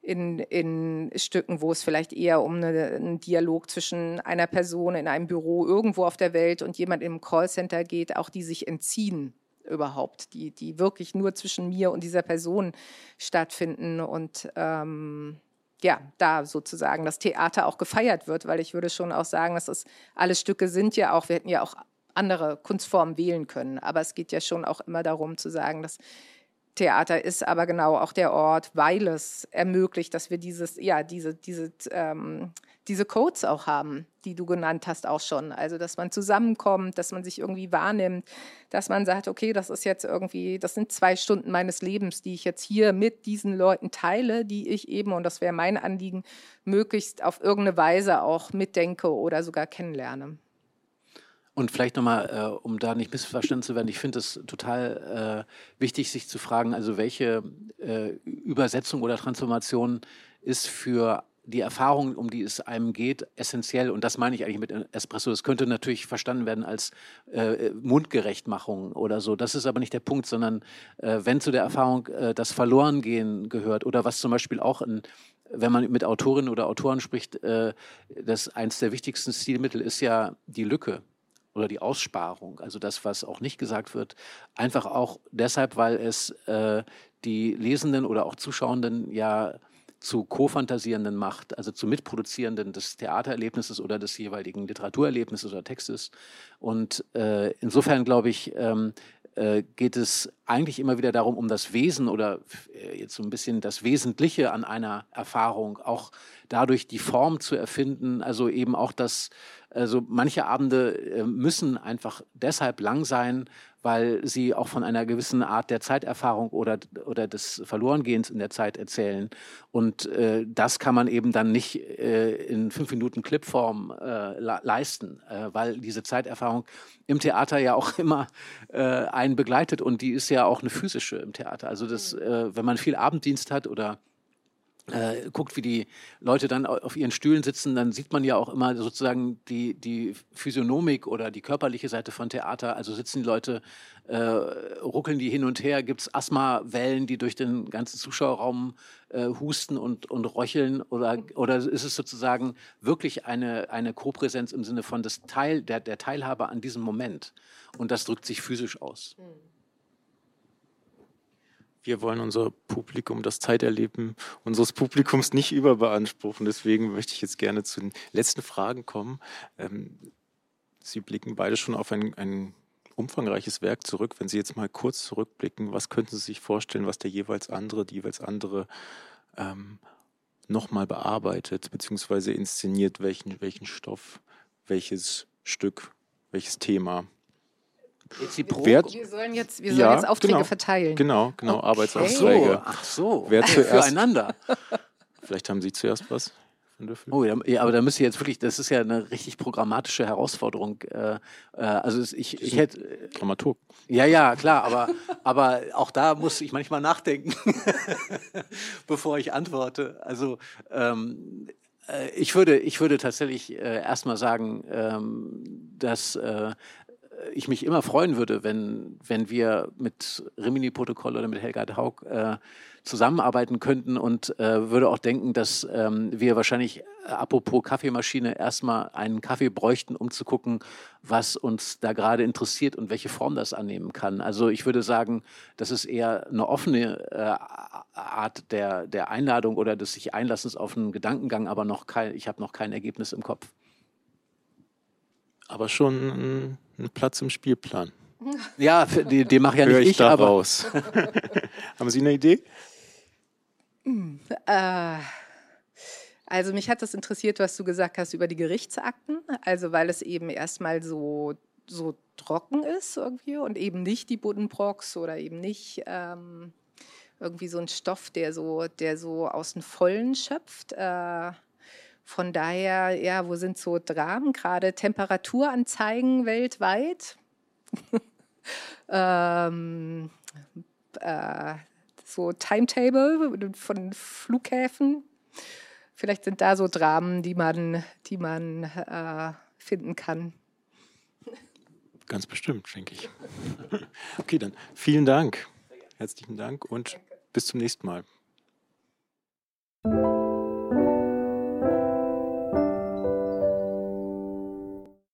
in, in Stücken, wo es vielleicht eher um eine, einen Dialog zwischen einer Person in einem Büro irgendwo auf der Welt und jemand im Callcenter geht, auch die sich entziehen überhaupt, die, die wirklich nur zwischen mir und dieser Person stattfinden und ähm, ja, da sozusagen das Theater auch gefeiert wird, weil ich würde schon auch sagen, dass es alle Stücke sind ja auch, wir hätten ja auch andere Kunstformen wählen können, aber es geht ja schon auch immer darum zu sagen, dass Theater ist aber genau auch der Ort, weil es ermöglicht, dass wir dieses, ja, diese, diese, ähm, diese Codes auch haben, die du genannt hast auch schon. Also, dass man zusammenkommt, dass man sich irgendwie wahrnimmt, dass man sagt, okay, das ist jetzt irgendwie, das sind zwei Stunden meines Lebens, die ich jetzt hier mit diesen Leuten teile, die ich eben, und das wäre mein Anliegen, möglichst auf irgendeine Weise auch mitdenke oder sogar kennenlerne. Und vielleicht nochmal, äh, um da nicht missverstanden zu werden, ich finde es total äh, wichtig, sich zu fragen, also welche äh, Übersetzung oder Transformation ist für die Erfahrung, um die es einem geht, essentiell. Und das meine ich eigentlich mit Espresso. Das könnte natürlich verstanden werden als äh, Mundgerechtmachung oder so. Das ist aber nicht der Punkt, sondern äh, wenn zu der Erfahrung äh, das Verlorengehen gehört oder was zum Beispiel auch in, wenn man mit Autorinnen oder Autoren spricht, äh, das eins der wichtigsten Stilmittel ist ja die Lücke oder die Aussparung, also das, was auch nicht gesagt wird, einfach auch deshalb, weil es äh, die Lesenden oder auch Zuschauenden ja zu Co-Fantasierenden macht, also zu Mitproduzierenden des Theatererlebnisses oder des jeweiligen Literaturerlebnisses oder Textes. Und äh, insofern glaube ich, ähm, äh, geht es eigentlich immer wieder darum, um das Wesen oder äh, jetzt so ein bisschen das Wesentliche an einer Erfahrung, auch dadurch die Form zu erfinden, also eben auch das, also manche Abende äh, müssen einfach deshalb lang sein, weil sie auch von einer gewissen Art der Zeiterfahrung oder, oder des Verlorengehens in der Zeit erzählen. Und äh, das kann man eben dann nicht äh, in fünf Minuten Clipform äh, leisten, äh, weil diese Zeiterfahrung im Theater ja auch immer äh, einen begleitet und die ist ja auch eine physische im Theater. Also das, äh, wenn man viel Abenddienst hat oder äh, guckt, wie die Leute dann auf ihren Stühlen sitzen, dann sieht man ja auch immer sozusagen die, die Physiognomik oder die körperliche Seite von Theater. Also sitzen die Leute, äh, ruckeln die hin und her, gibt es Asthmawellen, die durch den ganzen Zuschauerraum äh, husten und, und röcheln oder, oder ist es sozusagen wirklich eine, eine Co-Präsenz im Sinne von des Teil, der, der Teilhabe an diesem Moment und das drückt sich physisch aus. Mhm wir wollen unser Publikum, das Zeiterleben unseres Publikums nicht überbeanspruchen. Deswegen möchte ich jetzt gerne zu den letzten Fragen kommen. Ähm, Sie blicken beide schon auf ein, ein umfangreiches Werk zurück. Wenn Sie jetzt mal kurz zurückblicken, was könnten Sie sich vorstellen, was der jeweils andere, die jeweils andere ähm, nochmal bearbeitet, beziehungsweise inszeniert, welchen, welchen Stoff, welches Stück, welches Thema? Reziprok. Wer, wir sollen jetzt, wir sollen ja, jetzt Aufträge genau, verteilen. Genau, genau, okay. Arbeitsaufträge. Ach so, Wer zuerst, füreinander. Vielleicht haben Sie zuerst was. Oh, ja, aber da müsst ihr jetzt wirklich, das ist ja eine richtig programmatische Herausforderung. Äh, äh, also ich, ich hätte. Dramaturg. Ja, ja, klar, aber, aber auch da muss ich manchmal nachdenken, bevor ich antworte. Also ähm, äh, ich würde, ich würde tatsächlich äh, erstmal sagen, ähm, dass äh, ich mich immer freuen würde, wenn, wenn wir mit Rimini-Protokoll oder mit Helga Haug äh, zusammenarbeiten könnten und äh, würde auch denken, dass ähm, wir wahrscheinlich, äh, apropos Kaffeemaschine, erstmal einen Kaffee bräuchten, um zu gucken, was uns da gerade interessiert und welche Form das annehmen kann. Also ich würde sagen, das ist eher eine offene äh, Art der, der Einladung oder des sich Einlassens auf einen Gedankengang, aber noch kein, ich habe noch kein Ergebnis im Kopf. Aber schon einen Platz im Spielplan. Ja, die, die mache ja nicht Hör ich, ich aber raus. Haben Sie eine Idee? Hm, äh, also mich hat das interessiert, was du gesagt hast über die Gerichtsakten. Also weil es eben erstmal so, so trocken ist irgendwie und eben nicht die Buddenbrocks oder eben nicht ähm, irgendwie so ein Stoff, der so, der so aus dem Vollen schöpft. Äh, von daher, ja, wo sind so Dramen gerade? Temperaturanzeigen weltweit. ähm, äh, so Timetable von Flughäfen. Vielleicht sind da so Dramen, die man, die man äh, finden kann. Ganz bestimmt, denke ich. Okay, dann vielen Dank. Herzlichen Dank und bis zum nächsten Mal.